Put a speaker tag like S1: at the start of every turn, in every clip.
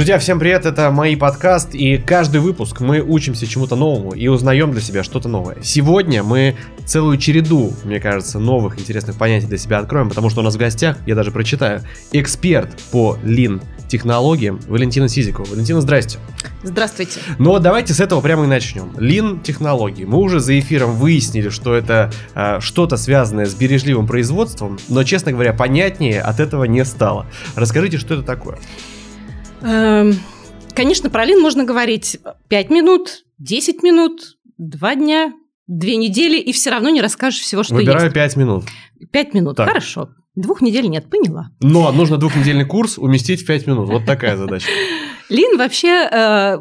S1: Друзья, всем привет, это мои подкаст, и каждый выпуск мы учимся чему-то новому и узнаем для себя что-то новое. Сегодня мы целую череду, мне кажется, новых интересных понятий для себя откроем, потому что у нас в гостях, я даже прочитаю, эксперт по лин технологиям Валентина Сизикова. Валентина, здрасте.
S2: Здравствуйте.
S1: Ну вот давайте с этого прямо и начнем. Лин технологии. Мы уже за эфиром выяснили, что это э, что-то связанное с бережливым производством, но, честно говоря, понятнее от этого не стало. Расскажите, что это такое?
S2: Эм, конечно, про Лин можно говорить 5 минут, 10 минут, 2 дня, 2 недели, и все равно не расскажешь всего, что
S1: Выбираю
S2: есть.
S1: 5 минут.
S2: 5 минут,
S1: Так.
S2: хорошо. Двух недель нет, поняла.
S1: Но нужно двухнедельный курс уместить в 5 минут. Вот такая задача.
S2: Лин вообще э,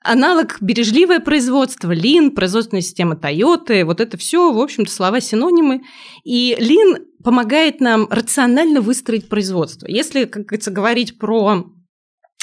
S2: аналог бережливое производство. Лин, производственная система Toyota, вот это все, в общем-то, слова-синонимы. И Лин помогает нам рационально выстроить производство. Если, как говорится, говорить про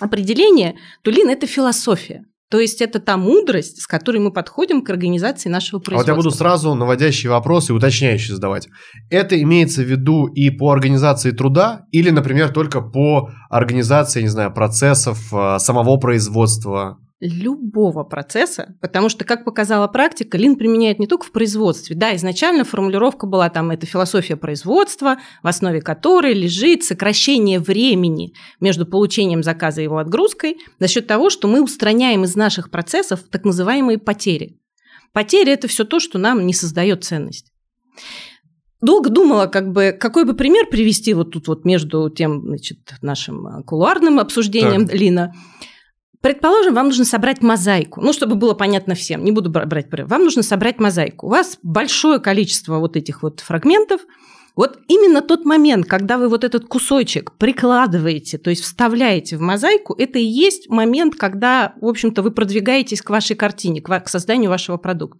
S2: определение, то Лин – это философия. То есть это та мудрость, с которой мы подходим к организации нашего
S1: А вот
S2: производства.
S1: я буду сразу наводящие вопросы, уточняющие задавать. Это имеется в виду и по организации труда, или, например, только по организации, не знаю, процессов э, самого производства?
S2: Любого процесса, потому что, как показала практика, лин применяет не только в производстве. Да, изначально формулировка была там, это философия производства, в основе которой лежит сокращение времени между получением заказа и его отгрузкой за счет того, что мы устраняем из наших процессов так называемые потери. Потери – это все то, что нам не создает ценность. Долго думала, как бы, какой бы пример привести вот тут вот между тем, значит, нашим кулуарным обсуждением
S1: Так.
S2: Лина. Предположим, вам нужно собрать мозаику. Ну, чтобы было понятно всем, не буду бра- брать пример. Вам нужно собрать мозаику. У вас большое количество вот этих вот фрагментов. Вот именно тот момент, когда вы вот этот кусочек прикладываете, то есть вставляете в мозаику, это и есть момент, когда, в общем-то, вы продвигаетесь к вашей картине, к созданию вашего продукта.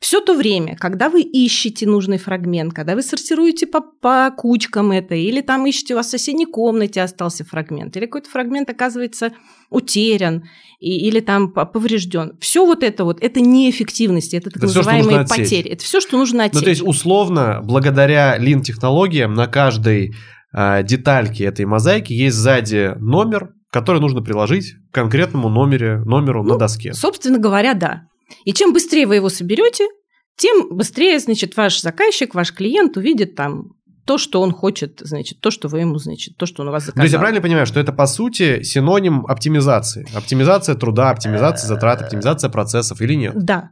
S2: Все то время, когда вы ищете нужный фрагмент, когда вы сортируете по, по кучкам это, или там ищете, у вас в соседней комнате остался фрагмент, или какой-то фрагмент оказывается утерян, и- или там по- поврежден. Все вот это вот, это неэффективность, это так
S1: Это
S2: называемые
S1: отсечь.
S2: потери. Это все, что нужно отсечь.
S1: Ну, то есть, условно, благодаря лин-технологиям на каждой э, детальке этой мозаики есть сзади номер, который нужно приложить к конкретному номере, номеру на
S2: Ну,
S1: доске.
S2: Собственно говоря, да. И чем быстрее вы его соберете, тем быстрее, значит, ваш заказчик, ваш клиент увидит там то, что он хочет, значит, то, что вы ему, значит, то, что он у вас
S1: То есть
S2: заказал.
S1: я правильно понимаю, что это по сути синоним оптимизации? Оптимизация труда, оптимизация затрат, оптимизация процессов или нет?
S2: Да.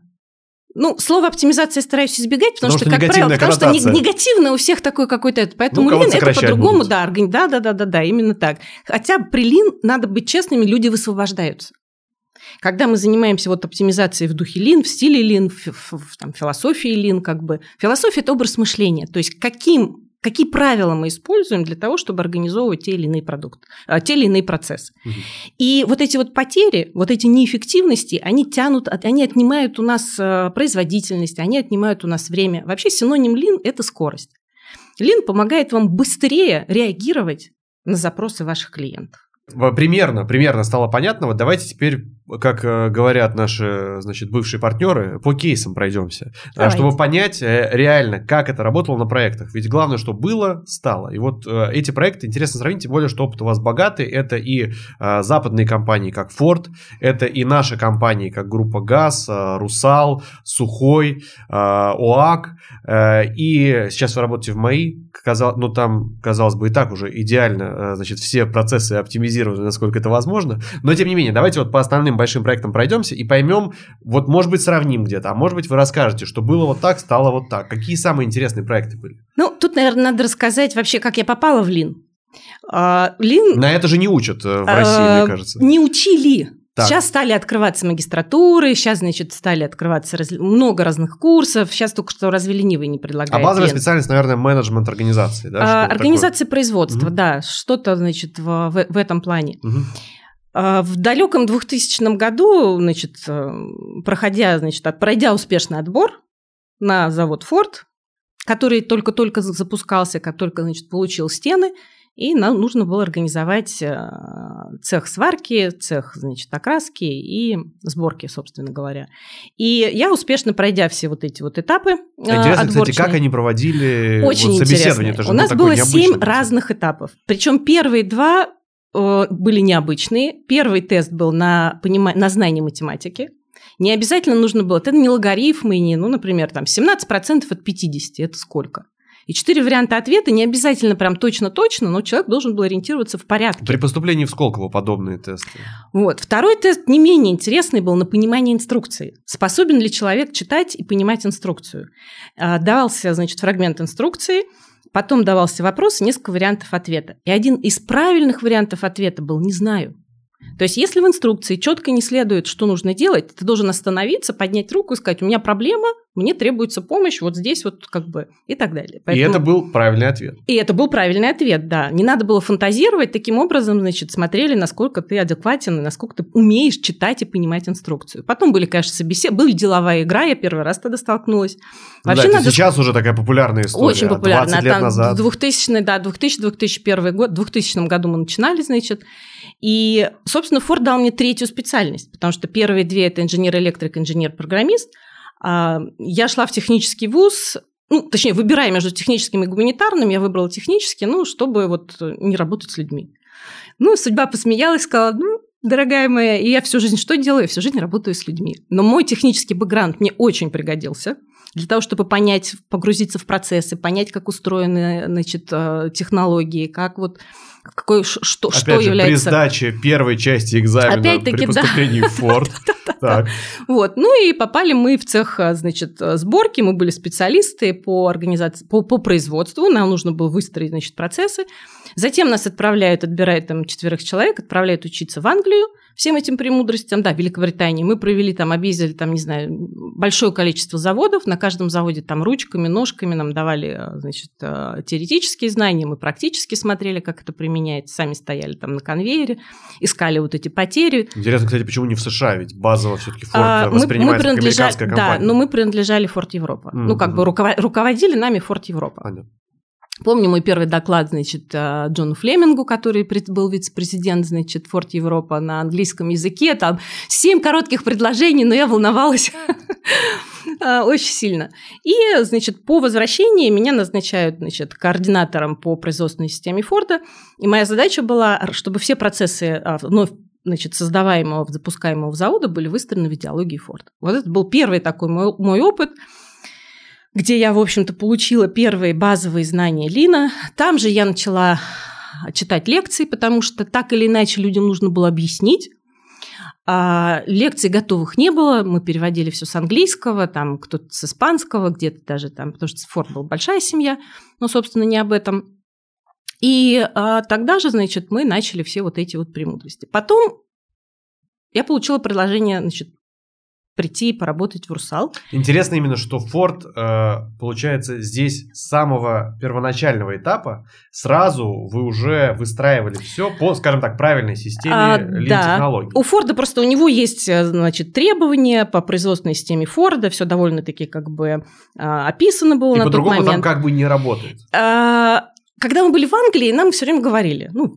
S2: Ну, слово оптимизация стараюсь избегать, потому,
S1: Потому
S2: что,
S1: что
S2: как правило, потому что негативно у всех такой какой-то это. Поэтому
S1: Ну,
S2: лин это по-другому, да, органи- да, да, да, да, да, именно так. Хотя при лин надо быть честными, люди высвобождаются. Когда мы занимаемся вот оптимизацией в духе лин, в стиле лин, в, в- в, там, философии лин, как бы. Философия – это образ мышления. То есть каким, какие правила мы используем для того, чтобы организовывать те или иные продукты, а, те или иные процессы.
S1: Мгм.
S2: И вот эти вот потери, вот эти неэффективности, они тянут, они отнимают у нас э, производительность, они отнимают у нас время. Вообще синоним лин – это скорость. Лин помогает вам быстрее реагировать на запросы ваших клиентов.
S1: Примерно, примерно стало понятно. Вот давайте теперь, как э, говорят наши, значит, бывшие партнеры, по кейсам пройдемся, А,
S2: Давайте.
S1: чтобы понять э, реально, как это работало на проектах. Ведь главное, что было, стало. И вот э, эти проекты интересно сравнить, тем более, что опыт у вас богатый. Это и западные компании, как Ford, это и наши компании, как группа ГАЗ, Русал, Сухой, ОАК. И сейчас вы работаете в МАИ, казал- ну там, казалось бы, и так уже идеально, значит, все процессы оптимизированы, насколько это возможно. Но, тем не менее, давайте вот по основным большим проектам пройдемся и поймем, вот, может быть, сравним где-то, а может быть, вы расскажете, что было вот так, стало вот так. Какие самые интересные проекты были?
S2: Ну, тут, наверное, надо рассказать вообще, как я попала в лин. А, Лин
S1: На это же не учат э, в
S2: э,
S1: России, мне кажется.
S2: не учили.
S1: Так.
S2: Сейчас стали открываться магистратуры, сейчас, значит, стали открываться раз- много разных курсов. Сейчас только что разве ленивый не предлагает.
S1: А базовая специальность, наверное, менеджмент организации, да?
S2: А, Организация производства,
S1: Мгм.
S2: да, что-то, значит, в, в- в этом плане.
S1: такое.
S2: А, В далеком 2000 году, значит, э, проходя, значит, пройдя успешный отбор на завод Форд, который только-только за- запускался, как только, значит, получил стены, и нам нужно было организовать э, цех сварки, цех, значит, окраски и сборки, собственно говоря. И я успешно пройдя все вот эти вот этапы э,
S1: Интересно, кстати,
S2: отборочные-
S1: как они проводили
S2: Очень
S1: вот, собеседование?
S2: интересно.
S1: Это
S2: У
S1: ну,
S2: нас было семь разных этапов. Причем первые два были необычные. Первый тест был на, понима... на знание математики. Не обязательно нужно было, это не логарифмы, не, ну, например, там 17% от 50, это сколько? И четыре варианта ответа, не обязательно прям точно-точно, но человек должен был ориентироваться в порядке.
S1: При поступлении в Сколково подобные тесты.
S2: Вот. Второй тест не менее интересный был на понимание инструкции. Способен ли человек читать и понимать инструкцию? А, давался, значит, фрагмент инструкции, потом давался вопрос, несколько вариантов ответа. И один из правильных вариантов ответа был «не знаю». То есть, если в инструкции четко не следует, что нужно делать, ты должен остановиться, поднять руку и сказать, у меня проблема, мне требуется помощь вот здесь вот как бы и так далее.
S1: Поэтому... И это был правильный ответ.
S2: И это был правильный ответ, да. Не надо было фантазировать, таким образом, значит, смотрели, насколько ты адекватен, насколько ты умеешь читать и понимать инструкцию. Потом были, конечно, собеседования, была деловая игра, я первый раз тогда столкнулась.
S1: Ну Вообще да, надо... сейчас уже такая популярная история.
S2: Очень популярная.
S1: 20 лет
S2: Там
S1: назад.
S2: 2000, да, 2000-2001 год, в 2000 году мы начинали, значит, и, собственно, Форд дал мне третью специальность, потому что первые две – это инженер-электрик, инженер-программист. А, я шла в технический вуз, ну, точнее, выбирая между техническим и гуманитарным, я выбрала технический, ну, чтобы вот не работать с людьми. Ну, судьба посмеялась, сказала, ну, дорогая моя, и я всю жизнь что делаю? Я всю жизнь работаю с людьми. Но мой технический бэкграунд мне очень пригодился для того, чтобы понять, погрузиться в процессы, понять, как устроены значит, э, технологии, как вот какой, что,
S1: Опять
S2: что
S1: же,
S2: является...
S1: при сдаче первой части экзамена
S2: Опять-таки,
S1: при поступлении
S2: да.
S1: в Форд. Так.
S2: Вот. Ну и попали мы в цех, значит, сборки, мы были специалисты по организации, по, по производству, нам нужно было выстроить, значит, процессы. Затем нас отправляют, отбирают там четверых человек, отправляют учиться в Англию, всем этим премудростям, да, Великобритании. Мы провели там, объездили там, не знаю, большое количество заводов, на каждом заводе там ручками, ножками нам давали, э, значит, э, теоретические знания, мы практически смотрели, как это применяется, сами стояли там на конвейере, искали вот эти потери.
S1: Интересно, кстати, почему не в США, ведь базово все-таки Форд а, воспринимается мы, мы как американская компания.
S2: Да, но мы принадлежали Форд Европа. Mm-hmm. Ну, как бы руководили нами Форд Европа.
S1: Понятно.
S2: Помню мой первый доклад, значит, э, Джону Флемингу, который был вице-президент, значит, Форт Европа на английском языке. Там семь коротких предложений, но я волновалась э, очень сильно. И, значит, по возвращении меня назначают, значит, координатором по производственной системе Форда. И моя задача была, чтобы все процессы вновь значит, создаваемого, запускаемого завода были выстроены в идеологии Форда. Вот это был первый такой мой, мой опыт – где я, в общем-то, получила первые базовые знания Лина. Там же я начала читать лекции, потому что так или иначе людям нужно было объяснить. А лекций готовых не было, мы переводили все с английского, там кто-то с испанского, где-то даже там, потому что Форд был большая семья, но, собственно, не об этом. И а, тогда же, значит, мы начали все вот эти вот премудрости. Потом я получила предложение, значит, прийти и поработать в Русал.
S1: Интересно именно, что Форд, э, получается, здесь с самого первоначального этапа сразу вы уже выстраивали все по, скажем так, правильной системе а, лин-технологий.
S2: Да. У Форда просто у него есть, э, значит, требования по производственной системе Форда, все довольно-таки как бы э, описано было и на тот момент. по-другому
S1: там как бы не работает.
S2: А, когда мы были в Англии, нам все время говорили, ну,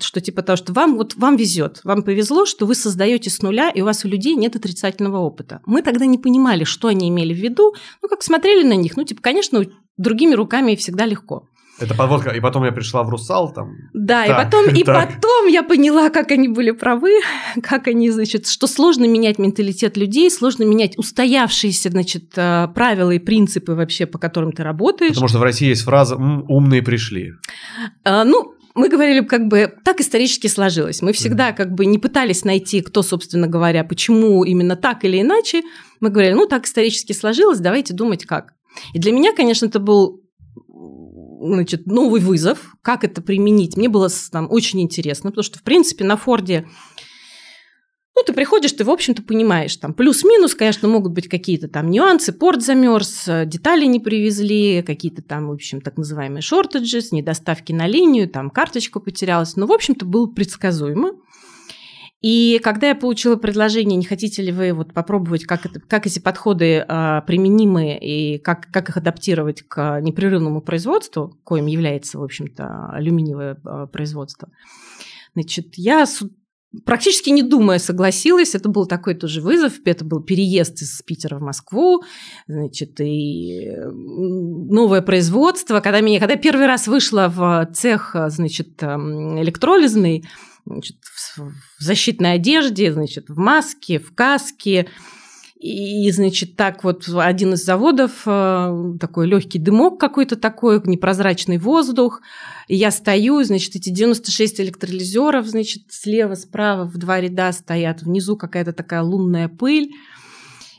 S2: что типа того, что вам вот вам везет, вам повезло, что вы создаете с нуля, и у вас у людей нет отрицательного опыта. Мы тогда не понимали, что они имели в виду, ну как смотрели на них, ну типа, конечно, другими руками всегда легко.
S1: Это подводка, и потом я пришла в Русал там.
S2: Да, так, и потом, и потом я поняла, как они были правы, как они, значит, что сложно менять менталитет людей, сложно менять устоявшиеся, значит, э, правила и принципы вообще, по которым ты работаешь.
S1: Потому что в России есть фраза «умные пришли».
S2: А, ну, мы говорили, как бы так исторически сложилось. Мы всегда как бы не пытались найти, кто, собственно говоря, почему именно так или иначе. Мы говорили, ну так исторически сложилось, давайте думать как. И для меня, конечно, это был значит, новый вызов, как это применить. Мне было там очень интересно, потому что, в принципе, на Форде ну, ты приходишь, ты, в общем-то, понимаешь, там плюс-минус, конечно, могут быть какие-то там нюансы, порт замерз, детали не привезли, какие-то там, в общем, так называемые шортеджи, недоставки на линию, там карточка потерялась, но, в общем-то, было предсказуемо. И когда я получила предложение, не хотите ли вы вот попробовать, как, это, как эти подходы э, применимы и как, как их адаптировать к непрерывному производству, коим является, в общем-то, алюминиевое э, производство, значит, я с практически не думая согласилась. Это был такой тоже вызов. Это был переезд из Питера в Москву, значит, и новое производство. Когда, меня, когда первый раз вышла в цех, значит, эм, электролизный, значит, в защитной одежде, значит, в маске, в каске. И, значит, так вот один из заводов, э, такой легкий дымок какой-то такой, непрозрачный воздух. И я стою, значит, эти 96 электролизеров, значит, слева, справа в два ряда стоят, внизу какая-то такая лунная пыль.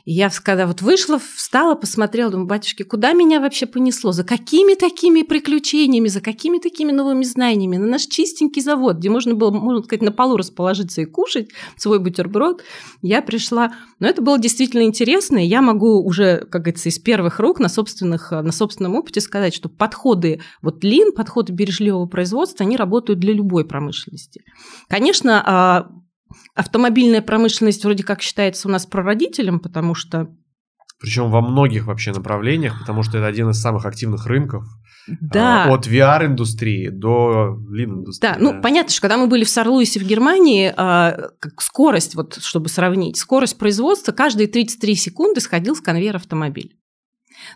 S2: И я, когда вот вышла, встала, посмотрела, думаю, батюшки, куда меня вообще понесло? За какими такими приключениями, за какими такими новыми знаниями? На наш чистенький завод, где можно было, можно сказать, на полу расположиться и кушать свой бутерброд, я пришла. Но это было действительно интересно, и я могу уже, как говорится, из первых рук на, собственных, на собственном опыте сказать, что подходы, вот лин, подходы бережливого производства, они работают для любой промышленности. Конечно, а, Автомобильная промышленность вроде как считается у нас прародителем, потому что...
S1: Причем во многих вообще направлениях, потому что это один из самых активных рынков.
S2: Да.
S1: А, от VR-индустрии до лин-индустрии.
S2: Да, ну понятно, что когда мы были в Сарлуисе в Германии, а, скорость, вот чтобы сравнить, скорость производства каждые 33 секунды сходил с конвейера автомобиль.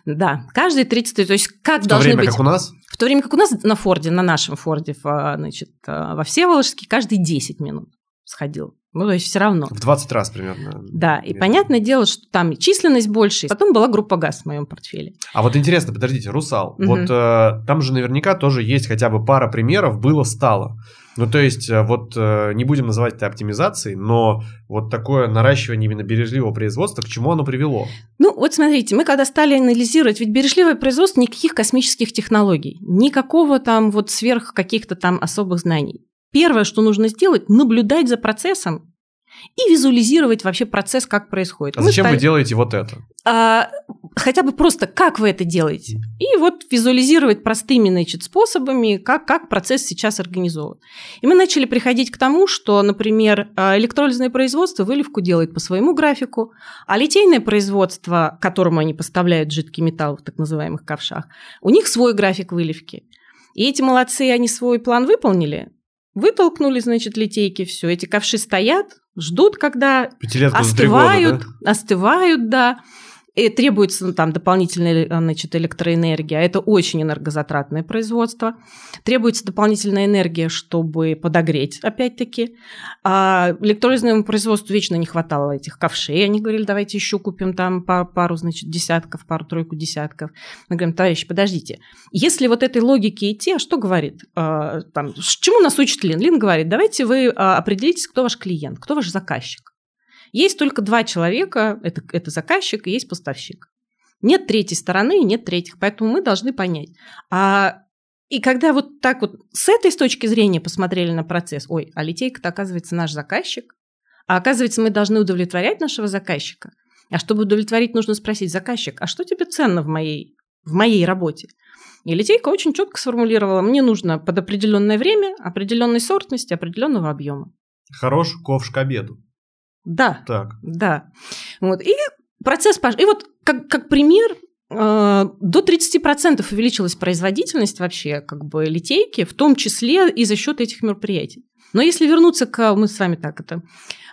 S2: Да, каждые 30, то есть как
S1: в
S2: должны
S1: время,
S2: быть...
S1: как у нас?
S2: В то время как у нас на Форде, на нашем Форде, значит, во Всеволожске каждые 10 минут сходил. Ну, то есть все равно.
S1: В 20 раз примерно.
S2: Да, и понятное дело, что там численность больше. Потом была группа ГАЗ в моем портфеле.
S1: А вот интересно, подождите, Русал, угу. вот э, там же наверняка тоже есть хотя бы пара примеров было-стало. Ну, то есть, э, вот э, не будем называть это оптимизацией, но вот такое наращивание именно бережливого производства, к чему оно привело?
S2: Ну, вот смотрите, мы когда стали анализировать, ведь бережливое производство никаких космических технологий, никакого там вот сверх каких-то там особых знаний. Первое, что нужно сделать, наблюдать за процессом и визуализировать вообще процесс, как происходит.
S1: А Мы зачем стали... вы делаете вот это?
S2: А, хотя бы просто, как вы это делаете. И вот визуализировать простыми значит, способами, как, как процесс сейчас организован. И мы начали приходить к тому, что, например, а, электролизное производство выливку делает по своему графику, а литейное производство, которому они поставляют жидкий металл в так называемых ковшах, у них свой график выливки. И эти молодцы, они свой план выполнили, Вытолкнули, значит, литейки, все. Эти ковши стоят, ждут, когда остывают, да? остывают, да и требуется ну, там дополнительная значит, электроэнергия, это очень энергозатратное производство. Требуется дополнительная энергия, чтобы подогреть, опять-таки. А электролизному производству вечно не хватало этих ковшей. Они говорили, давайте еще купим там пару, значит, десятков, пару-тройку десятков. Мы говорим, товарищи, подождите. Если вот этой логике идти, а что говорит? А, там, чему нас учит Лин? Лин говорит, давайте вы а, определитесь, кто ваш клиент, кто ваш заказчик. Есть только два человека, это, это заказчик и есть поставщик. Нет третьей стороны нет третьих, поэтому мы должны понять. А, и когда вот так вот с этой с точки зрения посмотрели на процесс, ой, а литейка-то оказывается наш заказчик, а оказывается мы должны удовлетворять нашего заказчика. А чтобы удовлетворить, нужно спросить заказчик, а что тебе ценно в моей, в моей работе? И литейка очень четко сформулировала, мне нужно под определенное время, определенной сортности, определенного объема.
S1: Хорош ковш к обеду.
S2: Да.
S1: Так.
S2: Да. Вот. И процесс. И вот как, как пример, э, до 30% увеличилась производительность вообще как бы литейки, в том числе и за счет этих мероприятий. Но если вернуться к, мы с вами так это,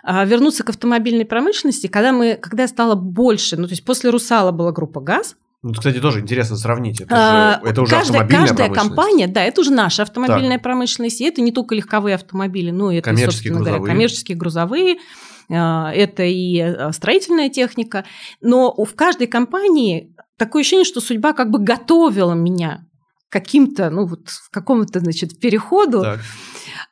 S2: а, вернуться к автомобильной промышленности, когда мы, когда стало больше, ну то есть после Русала была группа ГАЗ,
S1: ну, кстати, тоже интересно сравнить. Это, а, же, это уже
S2: каждая,
S1: автомобильная
S2: каждая компания, да, это уже наша автомобильная так. промышленность, и это не только легковые автомобили, но и это,
S1: коммерческие
S2: собственно
S1: грузовые.
S2: говоря, коммерческие грузовые, это и а, строительная техника, но в каждой компании такое ощущение, что судьба как бы готовила меня каким-то, ну вот в каком-то, значит, переходу. Так.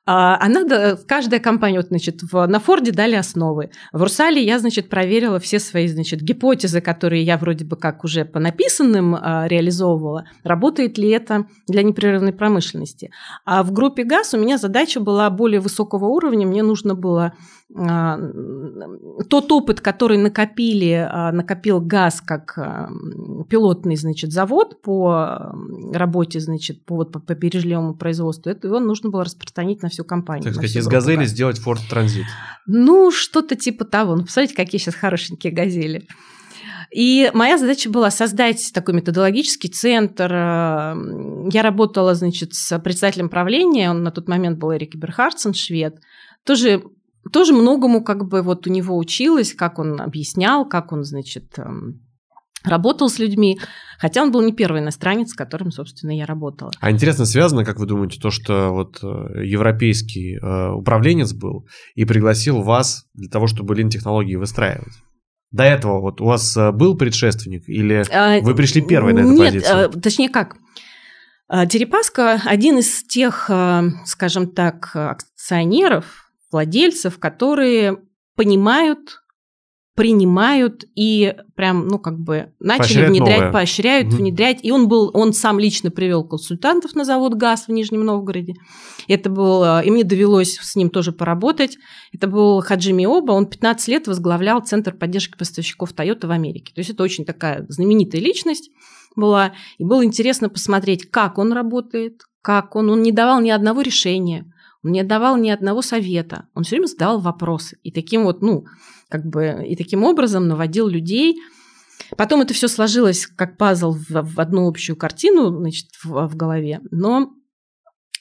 S2: А, она, каждая компания, вот, значит, в, на Форде дали основы. В Русале я, значит, проверила все свои, значит, гипотезы, которые я вроде бы как уже по написанным а, реализовывала. Работает ли это для непрерывной промышленности? А в группе ГАЗ у меня задача была более высокого уровня. Мне нужно было тот опыт, который накопили, а, накопил ГАЗ как а, пилотный, значит, завод по работе, значит, по, вот, по бережливому производству, это его нужно было распространить на всю компанию.
S1: Так сказать, из «Газели» сделать Ford Transit.
S2: Ну, что-то типа того. Ну, посмотрите, какие сейчас хорошенькие «Газели». И моя задача была создать такой методологический центр. Я работала, значит, с председателем правления, он на тот момент был Эрик Берхардсен, швед. Тоже тоже многому как бы вот у него училась, как он объяснял, как он, значит, эм, работал с людьми, хотя он был не первый иностранец, с которым, собственно, я работала.
S1: А интересно связано, как вы думаете, то, что вот э, европейский э, управленец был и пригласил вас для того, чтобы лин-технологии выстраивать? До этого вот у вас э, был предшественник или а, вы пришли первой на эту
S2: нет,
S1: позицию?
S2: Нет, точнее как, Дерипаска один из тех, скажем так, акционеров, владельцев, которые понимают принимают и прям, ну, как бы начали поощряют внедрять, новое. поощряют, угу. внедрять. И он был, он сам лично привел консультантов на завод ГАЗ в Нижнем Новгороде. Это был, э, и мне довелось с ним тоже поработать. Это был Хаджими Оба, он 15 лет возглавлял Центр поддержки поставщиков Toyota в Америке. То есть это очень такая знаменитая личность была. И было интересно посмотреть, как он работает, как он, он не давал ни одного решения, он не давал ни одного совета, он все время задавал вопросы. И таким вот, ну, как бы, и таким образом наводил людей. Потом это все сложилось как пазл в, в одну общую картину, значит, в, в голове. Но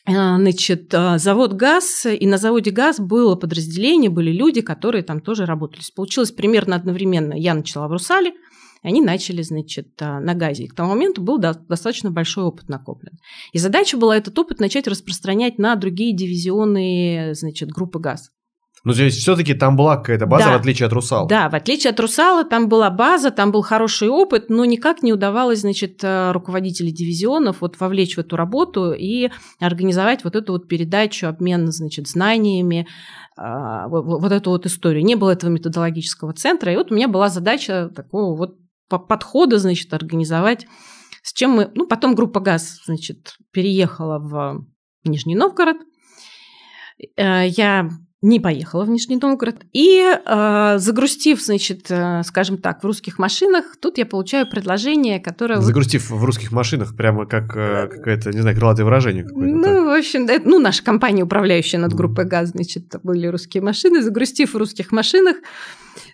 S2: э, Значит, э, завод ГАЗ, и на заводе ГАЗ было подразделение, были люди, которые там тоже работали. Получилось примерно одновременно. Я начала в Русале, они начали, значит, э, на ГАЗе. И к тому моменту был достаточно большой опыт накоплен. И задача была этот опыт начать распространять на другие дивизионы, значит, группы ГАЗ.
S1: Ну, то есть все-таки там была какая-то база, да. в отличие от Русала.
S2: Да, в отличие от Русала, там была база, там был хороший опыт, но никак не удавалось, значит, э, руководителей дивизионов вот вовлечь в эту работу и организовать вот эту вот передачу, обмен, значит, знаниями, а, вот эту вот историю. Не было этого методологического центра, и вот у меня была задача такого вот подхода, значит, организовать, с чем мы... Ну, потом группа ГАЗ, значит, переехала в Нижний Новгород. Э, я не поехала в Нижний Новгород. И э, загрустив, значит, э, скажем так, в русских машинах, тут я получаю предложение, которое...
S1: Загрустив в русских машинах, прямо как э, какое-то, не знаю, крылатое выражение
S2: какое-то. Ну, в общем, да, ну, наша компания, управляющая над группой ГАЗ, значит, были русские машины. Загрустив в русских машинах,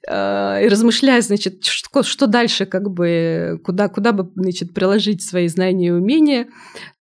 S2: э, и размышляя, значит, что, что дальше, как бы, куда, куда бы, значит, приложить свои знания и умения,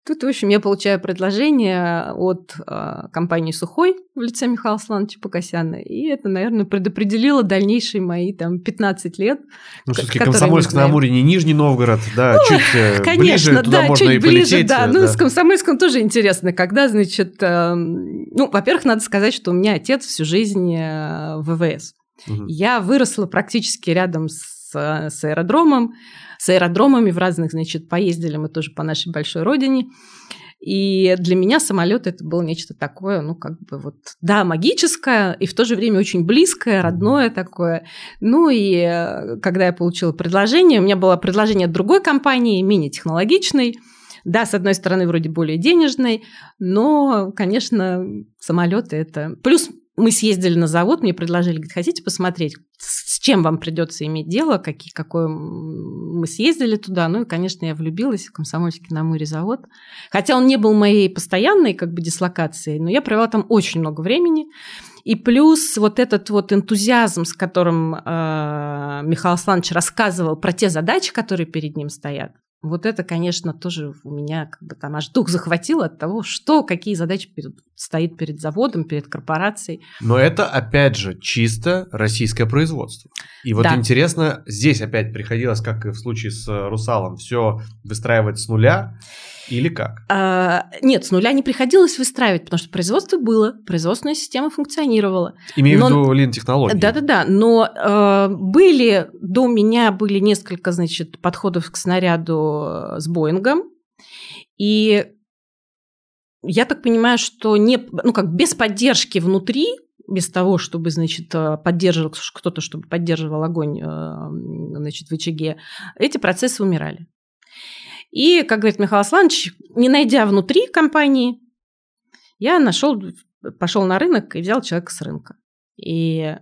S2: Тут, в общем, я получаю предложение от э, компании «Сухой» в лице Михаила Слановича Покосяна, и это, наверное, предопределило дальнейшие мои там 15 лет.
S1: Ну, все-таки Комсомольск на Амуре не Нижний Новгород, да, ну, чуть э, конечно, ближе, туда да, можно чуть и ближе, полететь.
S2: Да, ну, да. с Комсомольском тоже интересно, когда, значит, э, ну, во-первых, надо сказать, что у меня отец всю жизнь э, в ВВС. Угу. Я выросла практически рядом с, с аэродромом, с аэродромами в разных, значит, поездили мы тоже по нашей большой родине. И для меня самолет это было нечто такое, ну, как бы вот, да, магическое, и в то же время очень близкое, родное такое. Ну, и э, когда я получила предложение, у меня было предложение от другой компании, менее технологичной, да, с одной стороны, вроде более денежной, но, конечно, самолеты это... Плюс мы съездили на завод, мне предложили, говорит, хотите посмотреть, с чем вам придется иметь дело, какие, какое... Мы съездили туда, ну и, конечно, я влюбилась в Комсомольский на Амуре завод. Хотя он не был моей постоянной как бы дислокацией, но я провела там очень много времени. И плюс вот этот вот энтузиазм, с которым э, Михаил Александрович рассказывал про те задачи, которые перед ним стоят, вот это, конечно, тоже у меня как бы там аж дух захватило от того, что, какие задачи перед, стоит перед заводом, перед корпорацией.
S1: Но это, опять же, чисто российское производство. И вот да. интересно, здесь опять приходилось, как и в случае с «Русалом», все выстраивать с нуля. Или как?
S2: А, нет, с нуля не приходилось выстраивать, потому что производство было, производственная система функционировала.
S1: Имею но... в виду лин-технологии.
S2: Да-да-да, но э, были, до меня были несколько, значит, подходов к снаряду э, с Боингом, и я так понимаю, что не, ну, как без поддержки внутри, без того, чтобы, значит, э, поддерживал кто-то, чтобы поддерживал огонь, э, значит, в очаге, эти процессы умирали. И, как говорит Михаил Асланович, не найдя внутри компании, я нашел, пошел на рынок и взял человека с рынка. И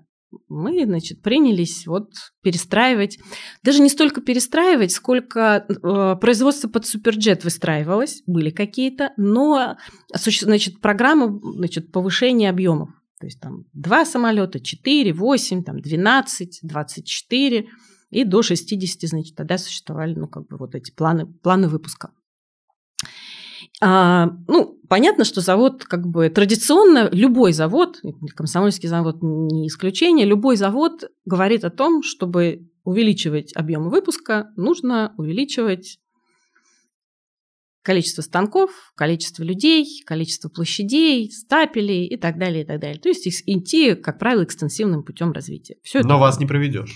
S2: мы, значит, принялись вот перестраивать, даже не столько перестраивать, сколько э, производство под суперджет выстраивалось, были какие-то, но, значит, программа, значит, повышения объемов. То есть там два самолета, четыре, восемь, там двенадцать, двадцать четыре – и до 60, значит, тогда существовали, ну, как бы вот эти планы, планы выпуска. А, ну, понятно, что завод, как бы традиционно, любой завод, комсомольский завод не исключение, любой завод говорит о том, чтобы увеличивать объем выпуска, нужно увеличивать количество станков, количество людей, количество площадей, стапелей и так далее, и так далее. То есть идти, как правило, экстенсивным путем развития.
S1: Все Но это... вас не проведешь.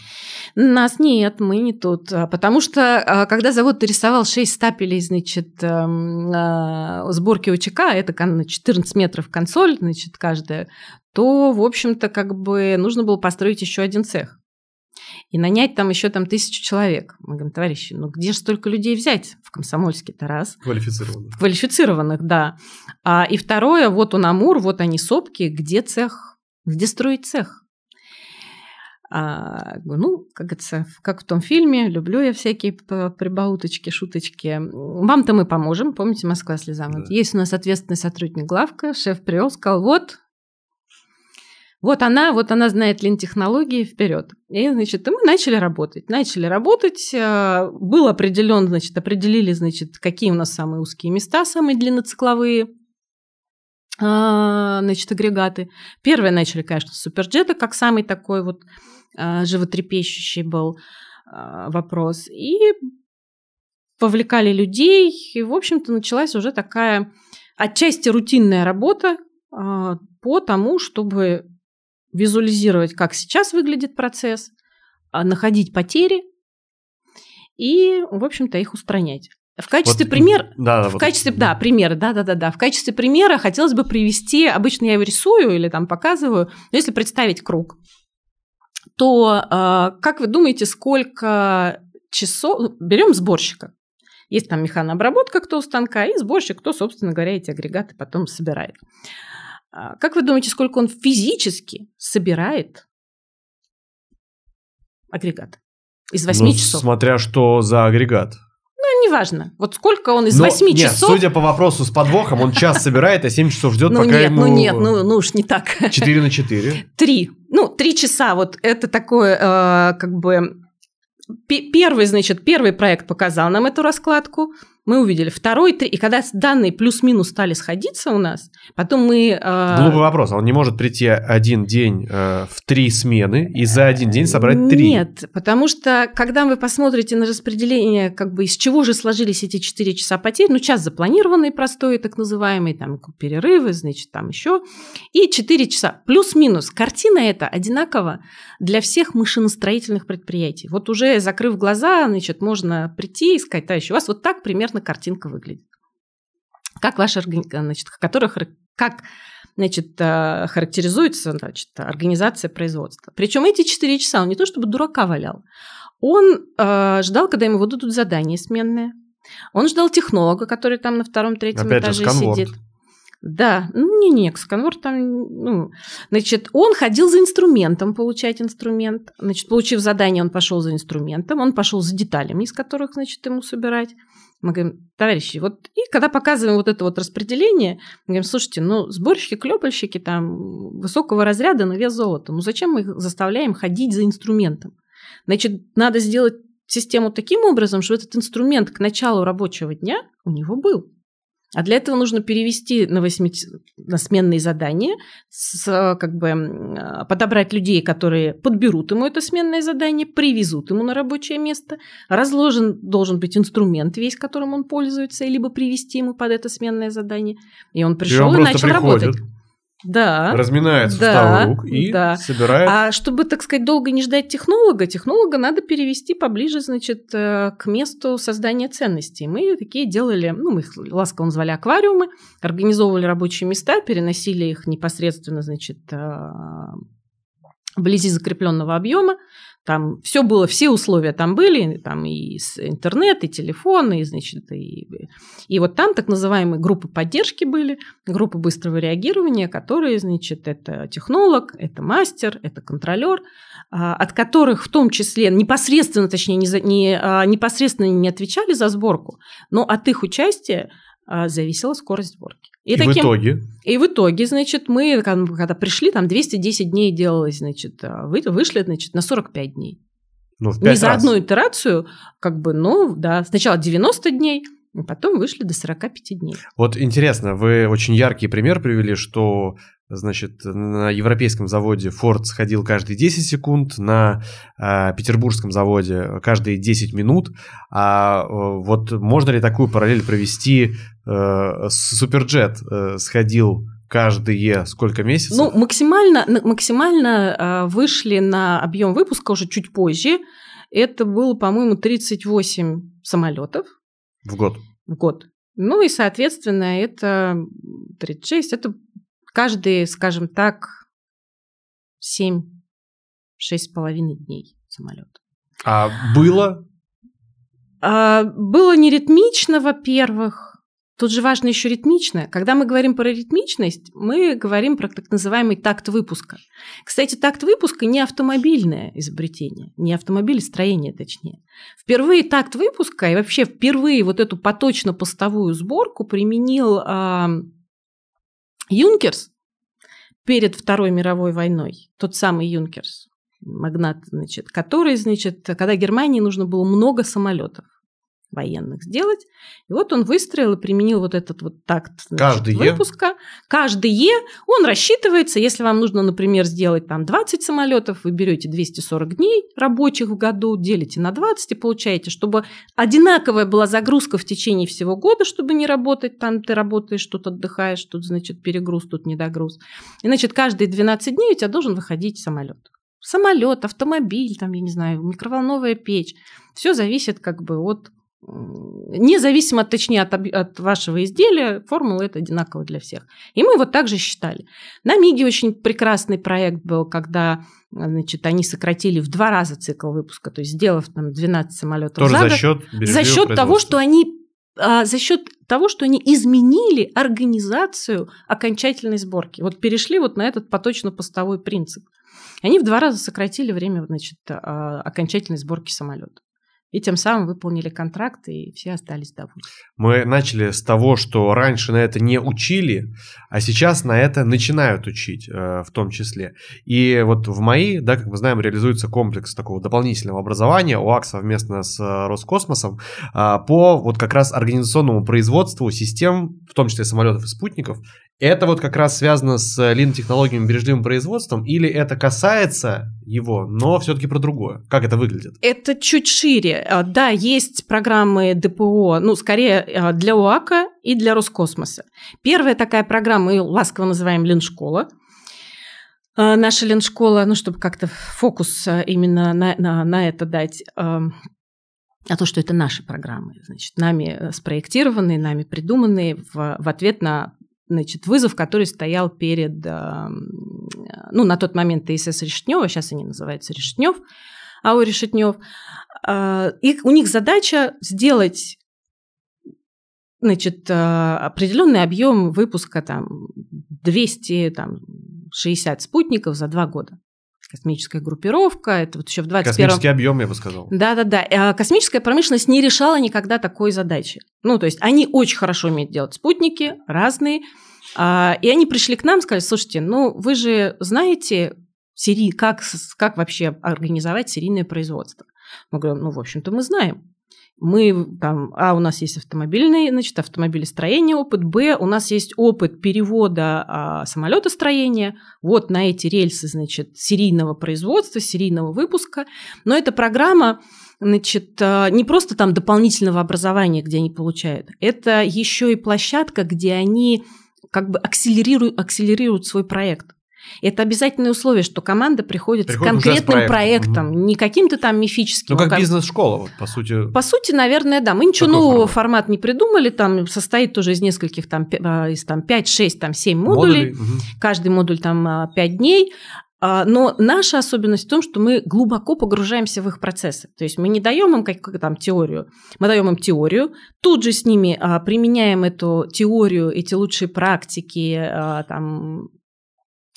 S2: Нас нет, мы не тут. А, потому что, а, когда завод рисовал 6 стапелей, значит, эм, а, сборки УЧК, это 14 метров консоль, значит, каждая, то, в общем-то, как бы нужно было построить еще один цех и нанять там еще там тысячу человек. Мы говорим, товарищи, ну где же столько людей взять в Комсомольске-то раз?
S1: Квалифицированных.
S2: Квалифицированных, да. А, и второе, вот он Амур, вот они сопки, где цех, где строить цех? А, ну, как говорится, как в том фильме, люблю я всякие прибауточки, шуточки. Вам-то мы поможем, помните, Москва слезам. Да. Есть у нас ответственный сотрудник главка, шеф привел, сказал, вот, вот она, вот она знает лин-технологии, вперед. И, значит, мы начали работать. Начали работать, э, был определен, значит, определили, значит, какие у нас самые узкие места, самые длинноцикловые, а, значит, агрегаты. Первые начали, конечно, с суперджета, как самый такой вот а, животрепещущий был вопрос. И повлекали людей, и, в общем-то, началась уже такая отчасти рутинная работа по тому, чтобы визуализировать, как сейчас выглядит процесс, а, находить потери и, в общем-то, их устранять. В качестве вот, примера, да, в вот. качестве, да, примера, да, да, да, да. В качестве примера хотелось бы привести, обычно я его рисую или там показываю, но если представить круг, то э, как вы думаете, сколько часов берем сборщика? Есть там механообработка, кто у станка, и сборщик, кто, собственно говоря, эти агрегаты потом собирает. А, как вы думаете, сколько он физически собирает агрегат? Из 8 ну, часов.
S1: Смотря что за агрегат.
S2: Ну, неважно. Вот сколько он из Но, 8
S1: нет,
S2: часов...
S1: судя по вопросу с подвохом, он час собирает, а 7 часов ждет,
S2: ну,
S1: пока
S2: нет,
S1: ему...
S2: Ну нет, ну, ну уж не так.
S1: 4 на 4.
S2: 3. Ну, 3 часа. Вот это такое, э, как бы... Первый, значит, первый проект показал нам эту раскладку мы увидели второй, три, и когда данные плюс-минус стали сходиться у нас, потом мы... Э...
S1: Глупый вопрос, он не может прийти один день э, в три смены и за один день собрать три.
S2: Нет, потому что когда вы посмотрите на распределение, как бы из чего же сложились эти четыре часа потерь, ну час запланированный простой, так называемый, там перерывы, значит, там еще, и четыре часа, плюс-минус. Картина эта одинакова для всех машиностроительных предприятий. Вот уже закрыв глаза, значит, можно прийти и сказать, товарищ, у вас вот так примерно примерно картинка выглядит. Как ваша значит, которых, как значит, э, характеризуется значит, организация производства. Причем эти 4 часа он не то чтобы дурака валял, он э, ждал, когда ему выдадут задание сменное. Он ждал технолога, который там на втором-третьем этаже же, сидит. Да, ну не, не, Эксконвор там, ну, значит, он ходил за инструментом получать инструмент, значит, получив задание, он пошел за инструментом, он пошел за деталями, из которых, значит, ему собирать. Мы говорим, товарищи, вот и когда показываем вот это вот распределение, мы говорим, слушайте, ну, сборщики, клепальщики там высокого разряда на вес золота, ну зачем мы их заставляем ходить за инструментом? Значит, надо сделать систему таким образом, чтобы этот инструмент к началу рабочего дня у него был. А для этого нужно перевести на, 8, на сменные задания, с, как бы, подобрать людей, которые подберут ему это сменное задание, привезут ему на рабочее место. Разложен должен быть инструмент весь, которым он пользуется, либо привести ему под это сменное задание. И он пришел и, и начал приходит. работать. Да.
S1: Разминает суставы да, рук и да. собирает.
S2: А чтобы, так сказать, долго не ждать технолога, технолога надо перевести поближе, значит, э, к месту создания ценностей. Мы такие делали, ну, мы их ласково назвали аквариумы, организовывали рабочие места, переносили их непосредственно, значит, э, вблизи закрепленного объема, там все было, все условия там были, там и интернет, и телефон, и, значит, и, и вот там так называемые группы поддержки были, группы быстрого реагирования, которые, значит, это технолог, это мастер, это контролер, а, от которых в том числе непосредственно, точнее, не, не, а, непосредственно не отвечали за сборку, но от их участия зависела скорость сборки.
S1: И, и таким, в итоге?
S2: И в итоге, значит, мы, когда пришли, там 210 дней делалось, значит, а вы, вышли, значит, на 45 дней. Ну, в 5 Не за раз. одну итерацию, как бы, ну, да, сначала 90 дней, Потом вышли до 45 дней.
S1: Вот интересно, вы очень яркий пример привели, что Значит, на европейском заводе Ford сходил каждые 10 секунд, на э, петербургском заводе каждые 10 минут. А э, вот можно ли такую параллель провести? Э, Суперджет э, сходил каждые сколько месяцев?
S2: Ну, максимально, максимально э, вышли на объем выпуска уже чуть позже. Это было, по-моему, 38 самолетов.
S1: В год?
S2: В год. Ну и, соответственно, это 36, это каждые, скажем так, 7 шесть с половиной дней самолет.
S1: А было?
S2: А, было не ритмично, во-первых. Тут же важно еще ритмичное. Когда мы говорим про ритмичность, мы говорим про так называемый такт выпуска. Кстати, такт выпуска не автомобильное изобретение, не автомобилестроение точнее. Впервые такт выпуска и вообще впервые вот эту поточно-постовую сборку применил э, Юнкерс перед Второй мировой войной. Тот самый Юнкерс, магнат, значит, который, значит, когда Германии нужно было много самолетов военных сделать. И вот он выстроил и применил вот этот вот такт
S1: значит, Каждый
S2: выпуска. Каждый Е, он рассчитывается, если вам нужно, например, сделать там 20 самолетов, вы берете 240 дней рабочих в году, делите на 20 и получаете, чтобы одинаковая была загрузка в течение всего года, чтобы не работать, там ты работаешь, тут отдыхаешь, тут, значит, перегруз, тут недогруз. И, значит, каждые 12 дней у тебя должен выходить самолет. Самолет, автомобиль, там, я не знаю, микроволновая печь. Все зависит как бы от независимо, точнее, от, от вашего изделия, формула это одинаково для всех. И мы вот так же считали. На МИГе очень прекрасный проект был, когда значит, они сократили в два раза цикл выпуска, то есть сделав там 12 самолетов
S1: Тоже
S2: за,
S1: за счет,
S2: за счет того, что они а, за счет того, что они изменили организацию окончательной сборки. Вот перешли вот на этот поточно-постовой принцип. Они в два раза сократили время значит, а, окончательной сборки самолета и тем самым выполнили контракт, и все остались довольны.
S1: Мы начали с того, что раньше на это не учили, а сейчас на это начинают учить э, в том числе. И вот в МАИ, да, как мы знаем, реализуется комплекс такого дополнительного образования УАК совместно с э, Роскосмосом э, по вот как раз организационному производству систем, в том числе самолетов и спутников, это вот как раз связано с лин-технологиями бережливым производством, или это касается его, но все-таки про другое? Как это выглядит?
S2: Это чуть шире. А, да, есть программы ДПО, ну, скорее а, для УАКа и для Роскосмоса. Первая такая программа, мы ласково называем Линшкола. А, наша Линшкола, ну, чтобы как-то фокус именно на, на, на это дать, а то, что это наши программы, значит, нами э, спроектированные, нами придуманные в, в ответ на значит, вызов, который стоял перед, ну, на тот момент ТСС Решетнева, сейчас они называются Решетнев, АО Решетнев. А, их, у них задача сделать значит, а, определенный объем выпуска там 260 спутников за два года космическая группировка, это вот еще в 21
S1: Космический объем, я бы сказал.
S2: Да-да-да. А космическая промышленность не решала никогда такой задачи. Ну, то есть они очень хорошо умеют делать спутники, разные, а, и они пришли к нам и сказали, слушайте, ну, вы же знаете, серий, как, как вообще организовать серийное производство? Мы говорим, ну, в общем-то, мы знаем. Мы там, а, у нас есть автомобильный, значит, автомобилестроение опыт, б, у нас есть опыт перевода а, самолетостроения, вот на эти рельсы, значит, серийного производства, серийного выпуска. Но эта программа, значит, а, не просто там дополнительного образования, где они получают, это еще и площадка, где они как бы акселерируют, акселерируют свой проект. Это обязательное условие, что команда приходит, приходит с конкретным с проектом, угу. не каким-то там мифическим.
S1: Ну, как, как... бизнес-школа, вот, по сути.
S2: По сути, наверное, да. Мы ничего нового формат. формат не придумали, там состоит тоже из нескольких, там, а, из там 5, 6, там 7 модулей. модулей. Угу. Каждый модуль там 5 а, дней. А, но наша особенность в том, что мы глубоко погружаемся в их процессы. То есть мы не даем им как там теорию, мы даем им теорию, тут же с ними применяем эту теорию, эти лучшие практики, там, а,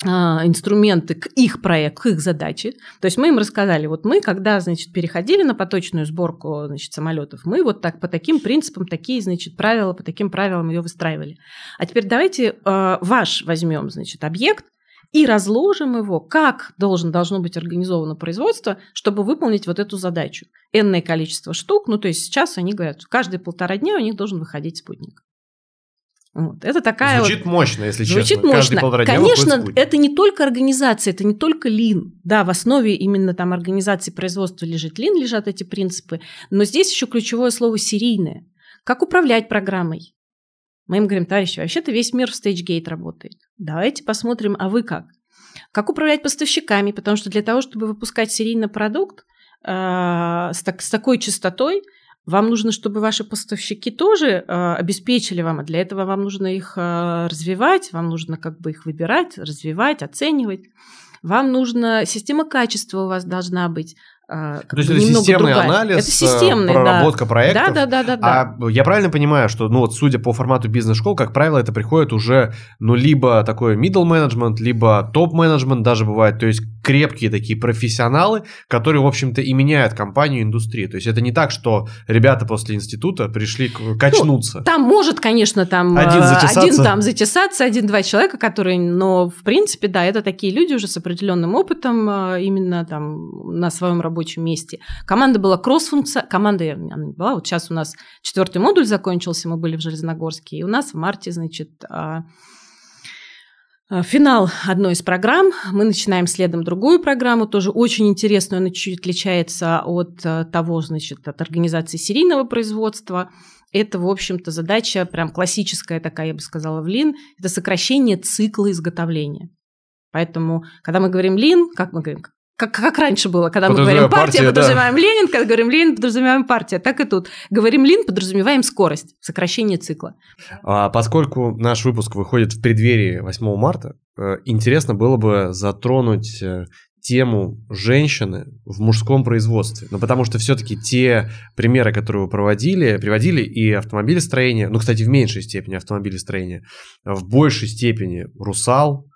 S2: инструменты к их проекту, к их задаче. То есть мы им рассказали, вот мы, когда, значит, переходили на поточную сборку, значит, самолетов, мы вот так по таким принципам, такие, значит, правила, по таким правилам ее выстраивали. А теперь давайте э, ваш возьмем, значит, объект и разложим его, как должен, должно быть организовано производство, чтобы выполнить вот эту задачу. Энное количество штук, ну, то есть сейчас они говорят, каждые полтора дня у них должен выходить спутник. Вот. Это такая
S1: Звучит
S2: вот...
S1: мощно, если
S2: Звучит
S1: честно.
S2: мощно.
S1: Каждый
S2: Конечно, это не только организация, это не только лин. Да, в основе именно там организации производства лежит лин, лежат эти принципы. Но здесь еще ключевое слово серийное. Как управлять программой? Мы им говорим, товарищи, вообще-то весь мир в StageGate работает. Давайте посмотрим, а вы как? Как управлять поставщиками? Потому что для того, чтобы выпускать серийный продукт э, с, так, с такой частотой, вам нужно, чтобы ваши поставщики тоже э, обеспечили вам, а для этого вам нужно их э, развивать, вам нужно как бы их выбирать, развивать, оценивать. Вам нужно, система качества у вас должна быть,
S1: а, То есть это системный другая. анализ, это системный, проработка
S2: да.
S1: проектов.
S2: Да, да, да, да, да.
S1: А я правильно понимаю, что, ну вот, судя по формату бизнес-школ, как правило, это приходит уже, ну, либо такой middle management, либо топ-менеджмент даже бывает. То есть крепкие такие профессионалы, которые, в общем-то, и меняют компанию, индустрию. То есть это не так, что ребята после института пришли качнуться.
S2: Ну, там может, конечно, там один, э, затесаться. один там затесаться, один-два человека, которые, но в принципе, да, это такие люди уже с определенным опытом э, именно там на своем работе рабочем месте. Команда была кроссфункция, команда она не была, вот сейчас у нас четвертый модуль закончился, мы были в Железногорске, и у нас в марте, значит, а, а, Финал одной из программ. Мы начинаем следом другую программу, тоже очень интересную. Она чуть отличается от а, того, значит, от организации серийного производства. Это, в общем-то, задача прям классическая такая, я бы сказала, в Lean. Это сокращение цикла изготовления. Поэтому, когда мы говорим Lean, как мы говорим, как, как раньше было, когда мы говорим партия, партия подразумеваем да. Ленин, когда говорим Ленин, подразумеваем партия. Так и тут. Говорим Лин, подразумеваем скорость, сокращение цикла.
S1: А поскольку наш выпуск выходит в преддверии 8 марта, э, интересно было бы затронуть э, тему женщины в мужском производстве. Ну, потому что все-таки те примеры, которые вы проводили, приводили и автомобилестроение, ну, кстати, в меньшей степени автомобилестроение, в большей степени «Русал»,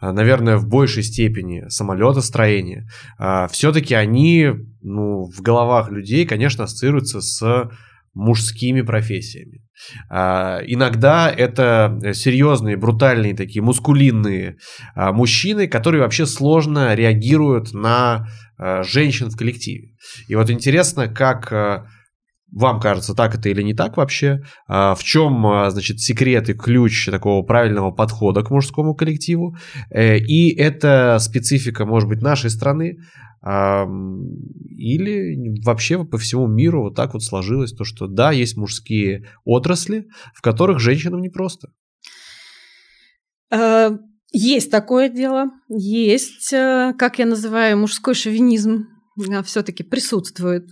S1: наверное, в большей степени самолетостроения, а, все-таки они ну, в головах людей, конечно, ассоциируются с мужскими профессиями. А, иногда это серьезные, брутальные такие мускулинные мужчины, которые вообще сложно реагируют на женщин в коллективе. И вот интересно, как вам кажется, так это или не так вообще? А, в чем, а, значит, секрет и ключ такого правильного подхода к мужскому коллективу? Э, и это специфика, может быть, нашей страны, или вообще по всему миру вот так вот сложилось, то, что да, есть мужские отрасли, в которых женщинам непросто.
S2: Э, есть такое дело, есть, э, как я называю, мужской шовинизм все-таки присутствует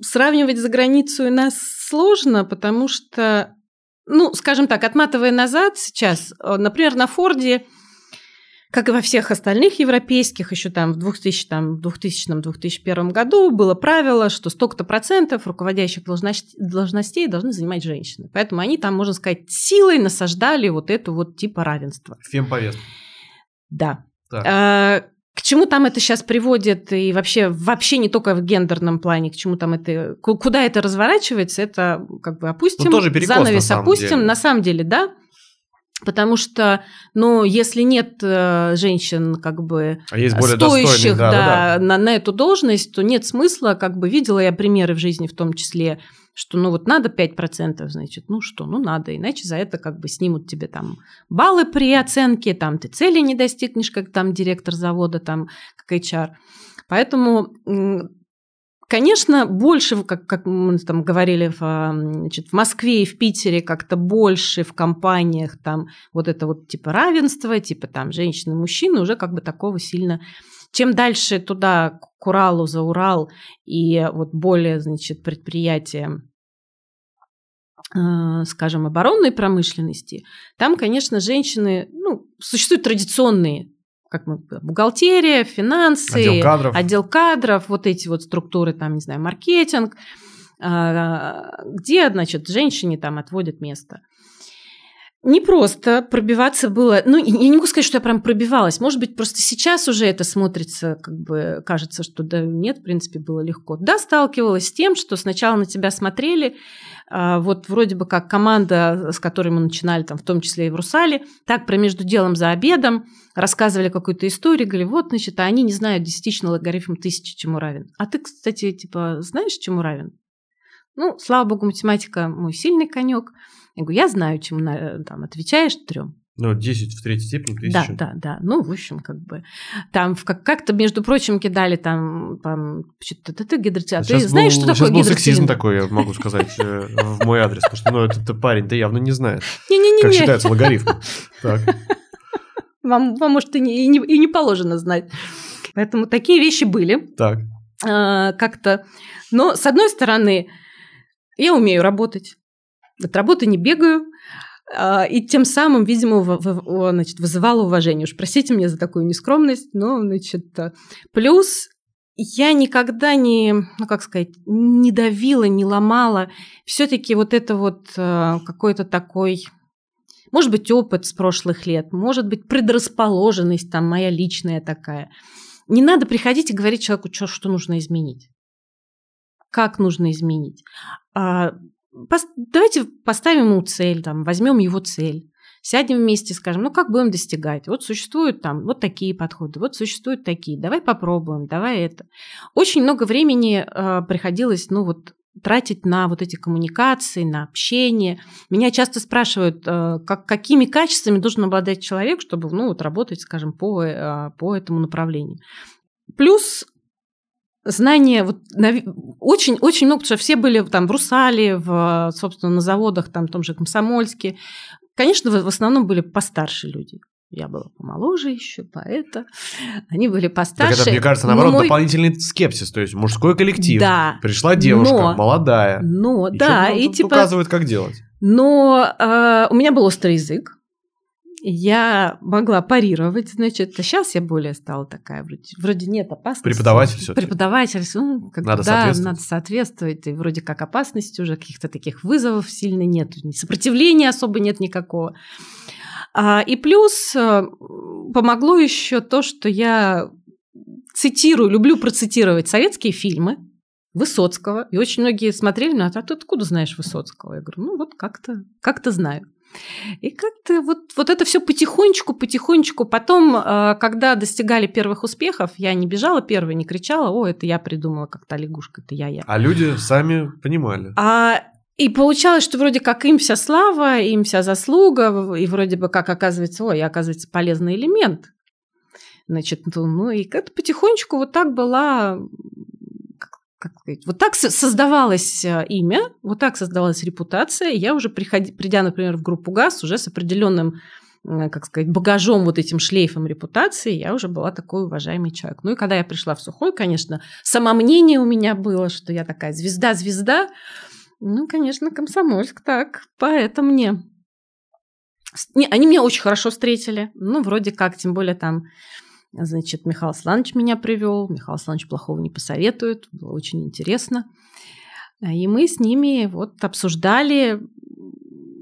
S2: сравнивать за границу и нас сложно, потому что, ну, скажем так, отматывая назад сейчас, э, например, на Форде, как и во всех остальных европейских, еще там в 2000-2001 году было правило, что столько-то процентов руководящих должностей должны занимать женщины. Поэтому они там, можно сказать, силой насаждали вот эту вот типа равенства.
S1: Фемповестку.
S2: Да. Так. А, к чему там это сейчас приводит и вообще, вообще не только в гендерном плане, к чему там это, куда это разворачивается, это как бы опустим, ну,
S1: тоже перекос,
S2: занавес
S1: на
S2: опустим,
S1: деле.
S2: на самом деле, да, Потому что, ну, если нет э, женщин, как бы
S1: а есть более
S2: стоящих
S1: да,
S2: да,
S1: да.
S2: На, на эту должность, то нет смысла, как бы видела я примеры в жизни в том числе, что ну вот надо 5%, значит, ну что, ну надо, иначе за это как бы снимут тебе там баллы при оценке, там ты цели не достигнешь, как там директор завода, там как HR. Поэтому Конечно, больше, как, как мы там говорили, в, значит, в Москве и в Питере как-то больше в компаниях там вот это вот типа равенство, типа там женщины, мужчины, уже как бы такого сильно... Чем дальше туда, к Уралу, за Урал, и вот более, значит, предприятия скажем, оборонной промышленности, там, конечно, женщины, ну, существуют традиционные как мы, бухгалтерия, финансы,
S1: отдел кадров.
S2: отдел кадров, вот эти вот структуры, там, не знаю, маркетинг, а, где, значит, женщине там отводят место. Не просто пробиваться было, ну, я не могу сказать, что я прям пробивалась, может быть, просто сейчас уже это смотрится, как бы кажется, что да нет, в принципе, было легко. Да, сталкивалась с тем, что сначала на тебя смотрели, а, вот вроде бы как команда, с которой мы начинали, там, в том числе и в Русале, так про между делом за обедом рассказывали какую-то историю, говорили, вот, значит, а они не знают десятичный логарифм тысячи чему равен. А ты, кстати, типа, знаешь, чему равен? Ну, слава богу, математика мой сильный конек. Я говорю, я знаю, чем на, там, отвечаешь трем.
S1: Ну, 10 в третьей степени к
S2: Да, да, да. Ну, в общем, как бы там как- как-то, между прочим, кидали там, там что-то ты. А ты
S1: Сейчас
S2: знаешь,
S1: был,
S2: что
S1: сейчас
S2: такое
S1: был сексизм
S2: гидроцилиндр?
S1: такой, я могу сказать, э, в мой адрес. Потому что, ну, этот парень-то явно не знает, как
S2: Не-не-не,
S1: считается логарифм. Так.
S2: вам, вам, может, и не, и не- и не положено знать. Поэтому такие вещи были.
S1: Так.
S2: а, как-то. Но, с одной стороны, я умею работать. От работы не бегаю. а, И тем самым, видимо, значит, вызывала уважение. Уж простите меня за такую нескромность, но, значит, а, плюс я никогда не, ну как сказать, не давила, не ломала. Все-таки вот это вот а, какой-то такой, может быть, опыт с прошлых лет, может быть, предрасположенность там моя личная такая. Не надо приходить и говорить человеку, что, что нужно изменить. Как нужно изменить. Пос- давайте поставим ему цель, там, возьмем его цель. Сядем вместе, скажем, ну как будем достигать? Вот существуют там вот такие подходы, вот существуют такие. Давай попробуем, давай это. Очень много времени э, приходилось, ну вот тратить на вот эти коммуникации, на общение. Меня часто спрашивают, э, как, какими качествами должен обладать человек, чтобы ну, вот, работать, скажем, по, э, по этому направлению. Плюс знания вот очень очень много, потому что все были там в Русале, в собственно на заводах там в том же Комсомольске. Конечно, в, основном были постарше люди. Я была помоложе еще, поэта. Они были
S1: Так
S2: постарше.
S1: это, мне кажется,
S2: Но
S1: наоборот,
S2: мой-
S1: дополнительный скепсис. То есть мужской коллектив.
S2: Да.
S1: Пришла девушка,
S2: Но-
S1: молодая.
S2: Но,
S1: И
S2: да,
S1: нам
S2: и типа...
S1: указывают, как делать.
S2: Но э, у меня был острый язык. Я могла парировать, значит, а сейчас я более стала такая, вроде, вроде нет опасности.
S1: Преподаватель всё-таки.
S2: Преподаватель, ну, как
S1: Надо
S2: да,
S1: соответствовать.
S2: надо соответствовать, и вроде как опасности уже, каких-то таких вызовов сильно нет, сопротивления особо нет никакого. А, и плюс э, помогло еще то, что я цитирую, люблю процитировать советские фильмы, Высоцкого. И очень многие смотрели на это, а ты откуда знаешь Высоцкого? Я говорю, ну вот как-то как знаю. И как-то вот, вот это все потихонечку, потихонечку. Потом, э, когда достигали первых успехов, я не бежала первой, не кричала, о, это я придумала, как та лягушка, это я, я.
S1: А люди сами понимали.
S2: А, и получалось, что вроде как им вся слава, им вся заслуга, и вроде бы как оказывается, ой, оказывается, полезный элемент. Значит, ну, ну и как-то потихонечку вот так была, как, сказать, вот так со- создавалось э, имя, вот так создавалась репутация. Я уже, приходи, придя, например, в группу ГАЗ, уже с определенным э, как сказать, багажом, вот этим шлейфом репутации, я уже была такой уважаемый человек. Ну и когда я пришла в Сухой, конечно, самомнение у меня было, что я такая звезда-звезда. Ну, конечно, Комсомольск, так, поэтому мне. Не, они меня очень хорошо встретили. Ну, вроде как, тем более там, значит, Михаил Сланович меня привел. Михаил Сланович плохого не посоветует. Было очень интересно. И мы с ними вот обсуждали,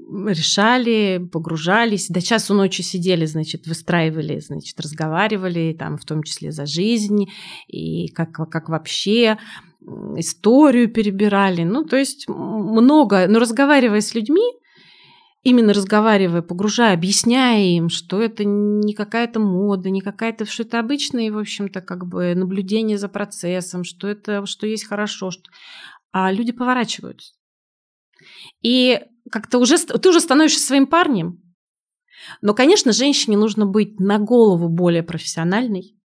S2: решали, погружались. До часу ночи сидели, значит, выстраивали, значит, разговаривали, там, в том числе за жизнь, и как, как вообще историю перебирали. Ну, то есть много. Но разговаривая с людьми, именно разговаривая, погружая, объясняя им, что это не какая-то мода, не какая-то, что это обычное, в общем-то, как бы наблюдение за процессом, что это, что есть хорошо, что... а люди поворачиваются. И как-то уже ты уже становишься своим парнем. Но, конечно, женщине нужно быть на голову более профессиональной,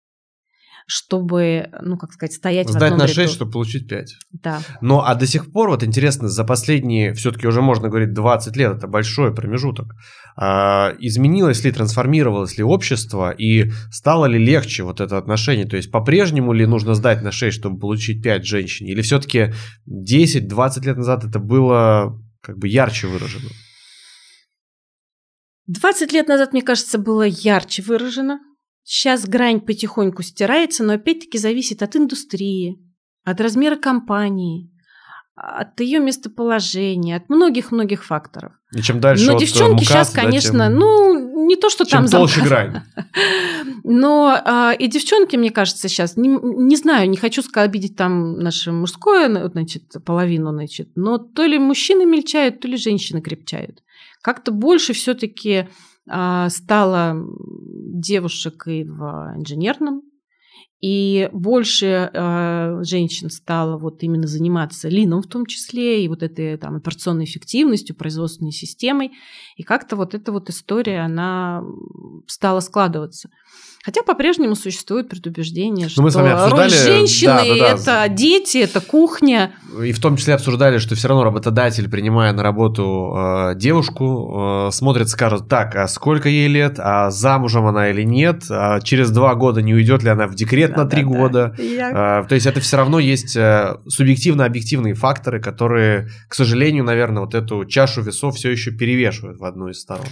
S2: чтобы, ну, как сказать, стоять в
S1: Сдать
S2: одном
S1: на
S2: ряду.
S1: 6, чтобы получить 5.
S2: Да.
S1: Ну, а до сих пор, вот интересно, за последние, все-таки уже можно говорить, 20 лет, это большой промежуток, а, изменилось ли, трансформировалось ли общество, и стало ли легче вот это отношение? То есть, по-прежнему ли нужно сдать на 6, чтобы получить 5 женщин? Или все-таки 10-20 лет назад это было как бы ярче выражено?
S2: 20 лет назад, мне кажется, было ярче выражено. Сейчас грань потихоньку стирается, но опять-таки зависит от индустрии, от размера компании, от ее местоположения, от многих-многих факторов.
S1: И чем дальше
S2: но девчонки
S1: МКАД,
S2: сейчас,
S1: да,
S2: конечно,
S1: тем-
S2: ну, не то, что
S1: чем
S2: там...
S1: толще грань.
S2: Но а, и девчонки, мне кажется, сейчас, не, не знаю, не хочу обидеть там наше мужское, значит, половину, значит, но то ли мужчины мельчают, то ли женщины крепчают. Как-то больше все-таки стало девушек и в инженерном, И больше э, женщин стало вот именно заниматься лином в том числе, и вот этой там, операционной эффективностью, производственной системой. И как-то вот эта вот история, она стала складываться. Хотя по-прежнему существует предубеждение, что
S1: Ну, мы с вами обсуждали-
S2: роль женщины
S1: да, да, да.
S2: это дети, это кухня.
S1: И в том числе обсуждали, что все равно работодатель, принимая на работу э, девушку, э, смотрит, скажет, так, а сколько ей лет, а замужем она или нет, а через два года не уйдет ли она в декрет на три
S2: Да-да-да.
S1: года.
S2: Я-
S1: А, То есть это все равно есть э, субъективно-объективные факторы, которые, к сожалению, наверное, вот эту чашу весов все еще перевешивают в одну из сторон.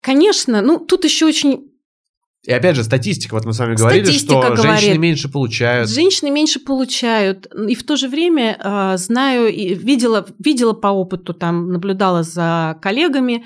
S2: Конечно, ну тут еще очень
S1: И опять же, статистика, вот мы с вами говорили,
S2: Статистика
S1: что женщины
S2: говорит.
S1: меньше получают.
S2: Женщины меньше получают, и в то же время э, знаю и видела, видела по опыту, там наблюдала за коллегами.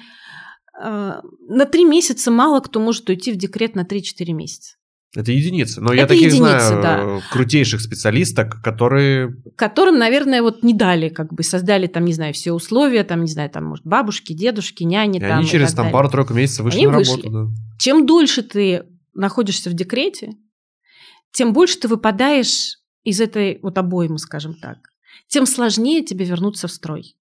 S2: э, на три месяца мало кто может уйти в декрет на 3-4 месяца.
S1: Это единицы. Но я
S2: Это
S1: таких
S2: единицы,
S1: знаю
S2: да.
S1: э, крутейших специалисток, которые
S2: Которым, наверное, вот не дали, как бы создали там, не знаю, все условия, там, не знаю, там, может, бабушки, дедушки, няни.
S1: и
S2: там,
S1: они через там пару-тройку месяцев вышли
S2: Они
S1: на
S2: вышли.
S1: работу. Да.
S2: Чем дольше ты находишься в декрете, тем больше ты выпадаешь из этой вот обоймы, скажем так. Тем сложнее тебе вернуться в строй.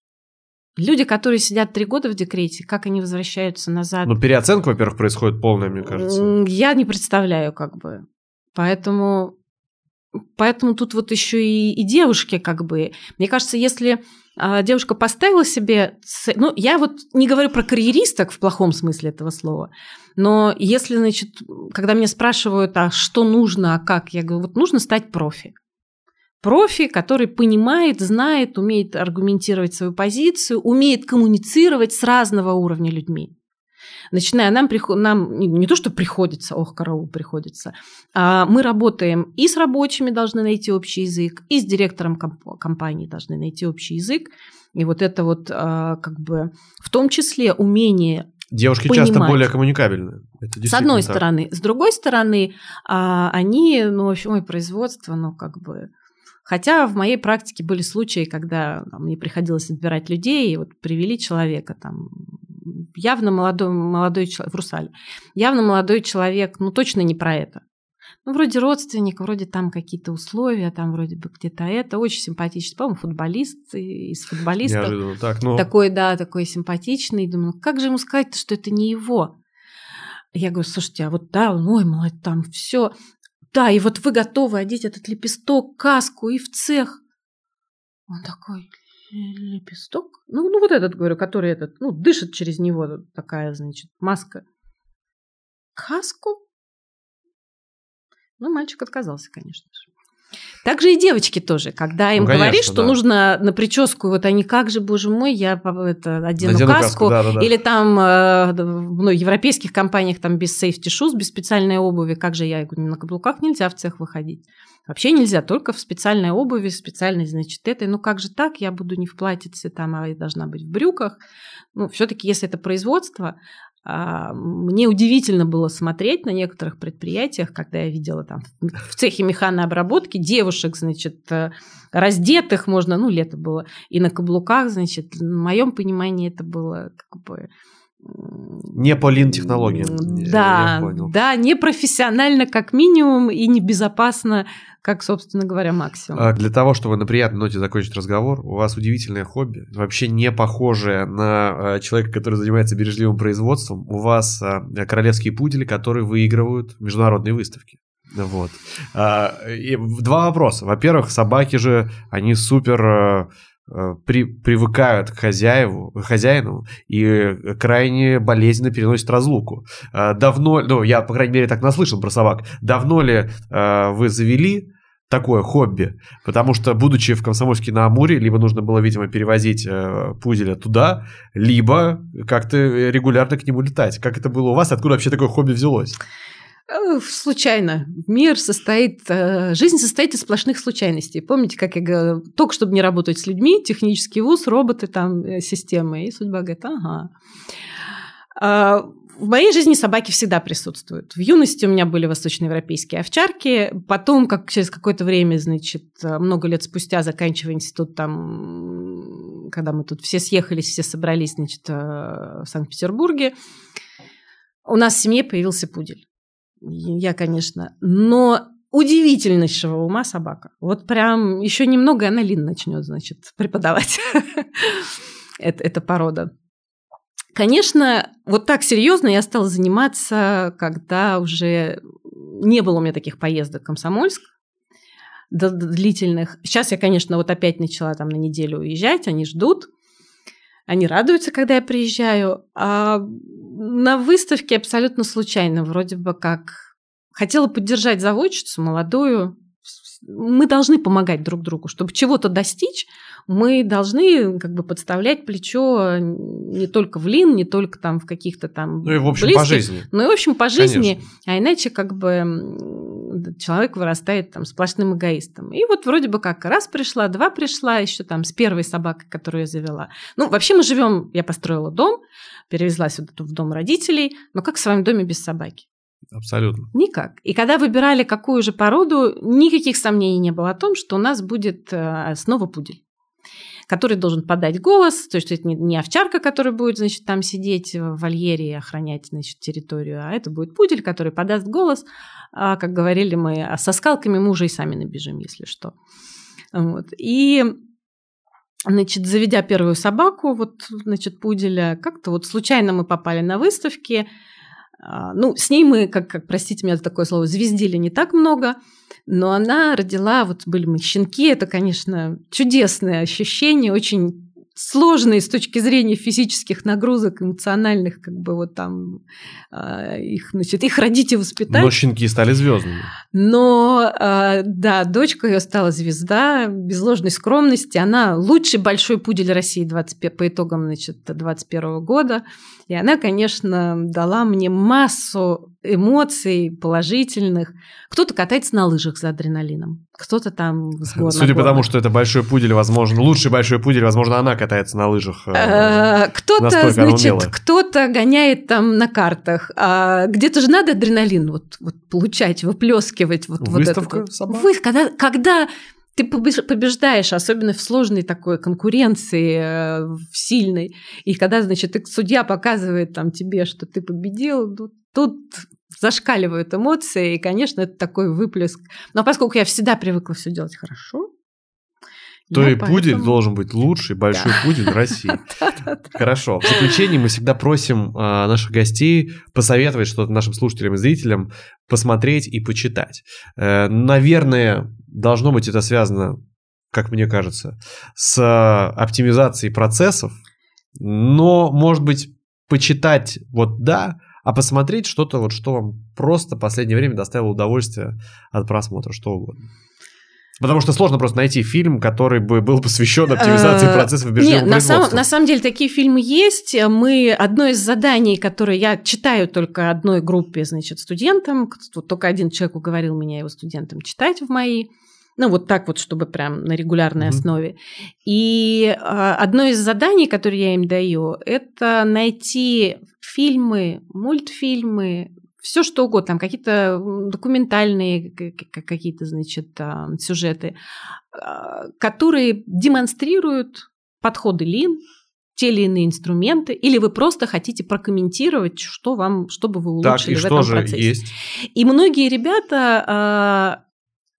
S2: Люди, которые сидят три года в декрете, как они возвращаются назад,
S1: Ну, переоценка, во-первых, происходит полная, мне кажется.
S2: я не представляю, как бы. Поэтому, поэтому тут вот еще и, и девушки, как бы. Мне кажется, если девушка поставила себе... Ну, я вот не говорю про карьеристок в плохом смысле этого слова, но если, значит, когда меня спрашивают, а что нужно, а как, я говорю, вот нужно стать профи. Профи, который понимает, знает, умеет аргументировать свою позицию, умеет коммуницировать с разного уровня людьми. Начиная, нам, нам не, то, что приходится, ох, караул приходится, а мы работаем и с рабочими должны найти общий язык, и с директором комп- компании должны найти общий язык. И вот это вот а, как бы в том числе умение
S1: Девушки часто
S2: понимать.
S1: более коммуникабельны. Это
S2: с одной
S1: так.
S2: стороны. С другой стороны, а, они, ну, в общем, ой, производство, ну, как бы... Хотя в моей практике были случаи, когда там, мне приходилось отбирать людей, и вот привели человека там явно молодой, молодой человек, в Русале, явно молодой человек, ну, точно не про это. Ну, вроде родственник, вроде там какие-то условия, там вроде бы где-то это. Очень симпатичный, по-моему, футболист из футболистов.
S1: Неожиданно. Так, ну,
S2: Такой, да, такой симпатичный. Думаю, как же ему сказать, что это не его? Я говорю, слушайте, а вот да, он, ой, молодец, там все. Да, и вот вы готовы одеть этот лепесток, каску и в цех. Он такой, «Л- лепесток? Ну, ну вот этот, говорю, который этот, ну, дышит через него, такая, значит, маска. Каску? Ну, мальчик отказался, конечно же. Также и девочки тоже, когда им
S1: Ну, конечно,
S2: говоришь, что
S1: да.
S2: нужно на прическу, вот они, как же, боже мой, я это, одену,
S1: надену
S2: каску,
S1: да-да-да.
S2: или там э, в ну, европейских компаниях там без safety shoes, без специальной обуви, как же я, я говорю, на каблуках нельзя в цех выходить. Вообще нельзя, только в специальной обуви, специальной, значит, этой. Ну как же так, я буду не в платьице, там, а я должна быть в брюках. Ну, все-таки, если это производство, мне удивительно было смотреть на некоторых предприятиях, когда я видела там в цехе механообработки девушек, значит, э, раздетых можно, ну, лето было, и на каблуках, значит, в моем понимании это было как бы...
S1: Не по лин-технологиям.
S2: Да, да, непрофессионально как минимум и небезопасно, как, собственно говоря, максимум.
S1: А Для того, чтобы на приятной ноте закончить разговор, у вас удивительное хобби, вообще не похожее на э, человека, который занимается бережливым производством. У вас э, королевские пудели, которые выигрывают международные выставки. Вот. А, и два вопроса. Во-первых, собаки же, они супер при, привыкают к хозяеву, хозяину и крайне болезненно переносят разлуку. А, Давно, ну, я, по крайней мере, так наслышан про собак. Давно ли э, вы завели такое хобби, потому что, будучи в Комсомольске на Амуре, либо нужно было, видимо, перевозить э, пуделя туда, либо как-то регулярно к нему летать. Как это было у вас? Откуда вообще такое хобби взялось?
S2: Э, Случайно. Мир состоит, э, жизнь состоит из сплошных случайностей. Помните, как я говорила, только чтобы не работать с людьми, технический вуз, роботы, там, э, системы. И судьба говорит, ага. А, В моей жизни собаки всегда присутствуют. В юности у меня были восточноевропейские овчарки. Потом, как через какое-то время, значит, много лет спустя, заканчивая институт, там, когда мы тут все съехались, все собрались, значит, в Санкт-Петербурге, у нас в семье появился пудель. Я, конечно, но удивительнейшего ума собака. Вот прям еще немного, и она Лин начнет, значит, преподавать. это, эта порода. Конечно, вот так серьезно я стала заниматься, когда уже не было у меня таких поездок в Комсомольск длительных. Сейчас я, конечно, вот опять начала там на неделю уезжать, они ждут. Они радуются, когда я приезжаю. А на выставке абсолютно случайно, вроде бы как хотела поддержать заводчицу молодую. Мы должны помогать друг другу, чтобы чего-то достичь мы должны как бы подставлять плечо не только в лин, не только там в каких-то там
S1: Ну и в общем близких, по жизни.
S2: Ну и в общем по жизни, Конечно. а иначе как бы человек вырастает там сплошным эгоистом. И вот вроде бы как раз пришла, два пришла, еще там с первой собакой, которую я завела. Ну вообще мы живем, я построила дом, перевезла сюда в дом родителей, но как в своем доме без собаки?
S1: Абсолютно.
S2: Никак. И когда выбирали какую же породу, никаких сомнений не было о том, что у нас будет э, снова пудель который должен подать голос, то есть это не овчарка, которая будет, значит, там сидеть в вольере и охранять, значит, территорию, а это будет пудель, который подаст голос, а, как говорили мы, а со скалками мы и сами набежим, если что. Вот. И Значит, заведя первую собаку, вот, значит, пуделя, как-то вот случайно мы попали на выставки. А, ну, с ней мы, как, как простите меня за такое слово, звездили не так много – но она родила, вот были мы щенки, это, конечно, чудесное ощущение, очень сложные с точки зрения физических нагрузок, эмоциональных, как бы вот там э, их, значит, их родить и воспитать.
S1: Но щенки стали звездными.
S2: Но, э, да, дочка ее стала звезда, без ложной скромности. Она лучший большой пудель России 20, по итогам, значит, 21 года. И она, конечно, дала мне массу эмоций положительных. Кто-то катается на лыжах за адреналином, кто-то там с
S1: гор Судя по тому, что это большой пудель, возможно, лучший большой пудель, возможно, она катается на лыжах. Э,
S2: э, кто-то, значит, кто-то гоняет там на картах. А где-то же надо адреналин вот, вот получать, выплескивать. Вот,
S1: Выставка
S2: вот
S1: собак?
S2: Вы, когда, когда ты побеждаешь, особенно в сложной такой конкуренции, э, в сильной. И когда, значит, судья показывает там тебе, что ты победил, тут, тут зашкаливают эмоции, и, конечно, это такой выплеск. Но поскольку я всегда привыкла все делать хорошо,
S1: то и поэтому... пудель должен быть лучший большой да. пудель в России. Хорошо. В заключение мы всегда просим а, наших гостей посоветовать что-то нашим слушателям и зрителям посмотреть и почитать. Э, наверное, должно быть это связано, как мне кажется, с оптимизацией процессов, но, может быть, почитать вот да, а посмотреть что-то, вот, что вам просто в последнее время доставило удовольствие от просмотра, что угодно. Потому что сложно просто найти фильм, который бы был посвящен оптимизации процессов биржевого
S2: Нет, на, сам, на самом деле такие фильмы есть. Мы одно из заданий, которое я читаю только одной группе, значит, студентам, только один человек уговорил меня его студентам читать в мои ну, вот так вот, чтобы прям на регулярной mm-hmm. основе. И э, одно из заданий, которые я им даю, это найти фильмы, мультфильмы, все что угодно, там какие-то документальные какие-то, значит, сюжеты, а, которые демонстрируют подходы Лин, те или иные инструменты, или вы просто хотите прокомментировать, что вам, чтобы вы улучшили так, и в этом процессе. Есть? И многие ребята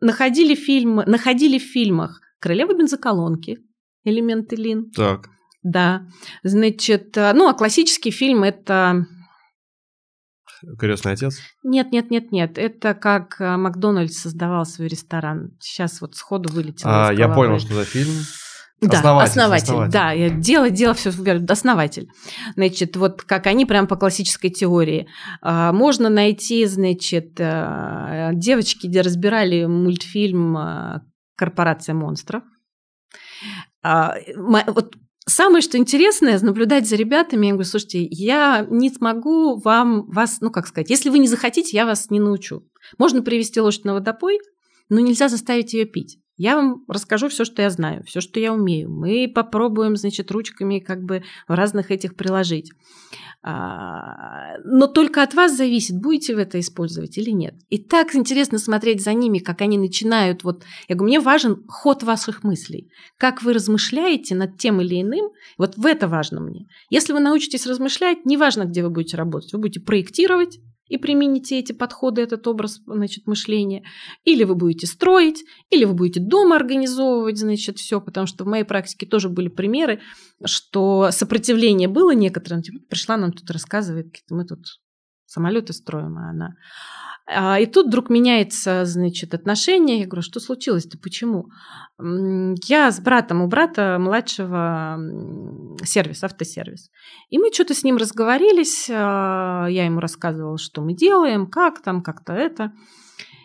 S2: э, находили фильмы, находили в фильмах Королева бензоколонки, элементы Лин.
S1: Так.
S2: Да. Значит, а, ну, а классический фильм это
S1: Крестный отец?
S2: Нет, нет, нет, нет. Это как э, Макдональдс создавал свой ресторан. Сейчас вот сходу вылетело.
S1: А, я понял, что за фильм.
S2: Да, основатель, основатель, основатель. да, я дело, дело все основатель. Значит, вот как они прям по классической теории. А, можно найти, значит, э, девочки, где разбирали мультфильм э, «Корпорация монстров». А, вот Самое, что интересное, наблюдать за ребятами, я говорю, слушайте, я не смогу вам, вас, ну как сказать, если вы не захотите, я вас не научу. Можно привести лошадь на водопой, но нельзя заставить ее пить. Я вам расскажу все, что я знаю, все, что я умею. Мы попробуем, значит, ручками как бы в разных этих приложить. А, но только от вас зависит, будете вы это использовать или нет. И так интересно смотреть за ними, как они начинают. Вот, я говорю, мне важен ход ваших мыслей. Как вы размышляете над тем или иным, вот в это важно мне. Если вы научитесь размышлять, неважно, где вы будете работать, вы будете проектировать, и примените эти подходы, этот образ значит, мышления. Или вы будете строить, или вы будете дома организовывать, значит, все, потому что в моей практике тоже были примеры, что сопротивление было некоторым. Типа, пришла нам тут рассказывает, мы тут самолеты строим, а она и тут вдруг меняется, значит, отношение. Я говорю, что случилось-то, почему? Я с братом, у брата младшего сервис, автосервис. И мы что-то с ним разговорились, а, я ему рассказывала, что мы делаем, как там, как-то это.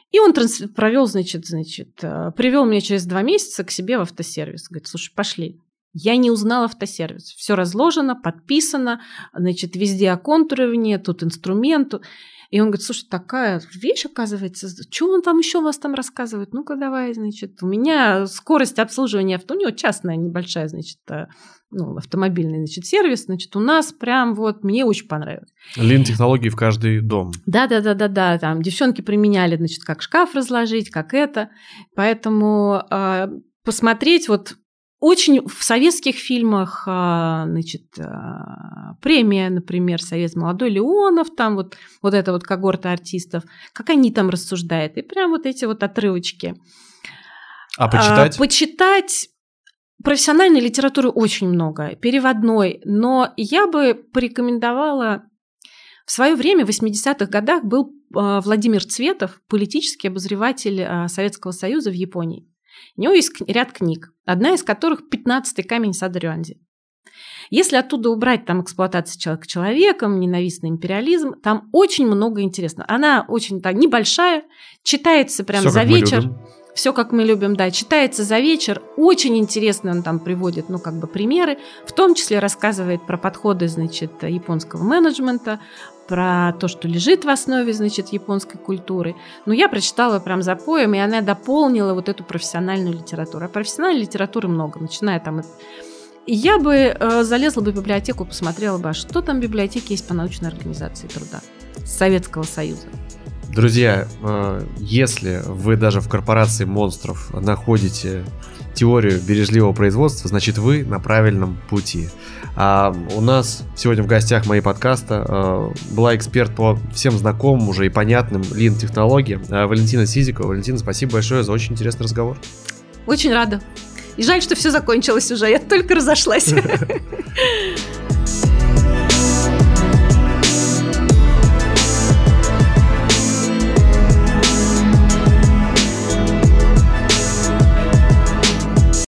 S2: И он транс... провел, значит, значит, а, привел меня через два месяца к себе в автосервис. Говорит, слушай, пошли. Я не узнала автосервис. Все разложено, подписано, значит, везде оконтуривание, тут инструмент. И он говорит, слушай, такая вещь, оказывается, что он там еще вас там рассказывает? Ну-ка давай, значит, у меня скорость обслуживания авто, у него частная небольшая, значит, э, ну, автомобильный, значит, сервис, значит, у нас прям вот, мне очень понравилось.
S1: Лин-технологии в каждый дом.
S2: Да-да-да-да-да, там девчонки применяли, значит, как шкаф разложить, как это, поэтому э, посмотреть вот очень в советских фильмах, а, значит, а, премия, например, Совет молодой Леонов, там вот, вот эта вот когорта артистов, как они там рассуждают, и прям вот эти вот отрывочки.
S1: А почитать?
S2: А, почитать профессиональной литературы очень много, переводной, но я бы порекомендовала в свое время, в 80-х годах, был Владимир Цветов, политический обозреватель Советского Союза в Японии. У него есть ряд книг, одна из которых «15-й камень сада Рюанзи». Если оттуда убрать там эксплуатацию человека человеком, ненавистный империализм, там очень много интересного. Она очень так небольшая, читается прям Все, за вечер. Все, как мы любим, да, читается за вечер. Очень интересно он там приводит, ну, как бы примеры. В том числе рассказывает про подходы, значит, японского менеджмента, про то, что лежит в основе, значит, японской культуры. Но я прочитала прям за поем, и она дополнила вот эту профессиональную литературу. А профессиональной литературы много, начиная там я бы э, залезла бы в библиотеку, посмотрела бы, а что там в библиотеке есть по научной организации труда Советского Союза.
S1: Друзья, э, если вы даже в корпорации монстров находите теорию бережливого производства, значит вы на правильном пути. А у нас сегодня в гостях моей подкаста была эксперт по всем знакомым уже и понятным лин-технологиям э, Валентина Сизикова. Валентина, спасибо большое за очень интересный разговор.
S2: Очень рада. И жаль, что все закончилось уже, я только разошлась.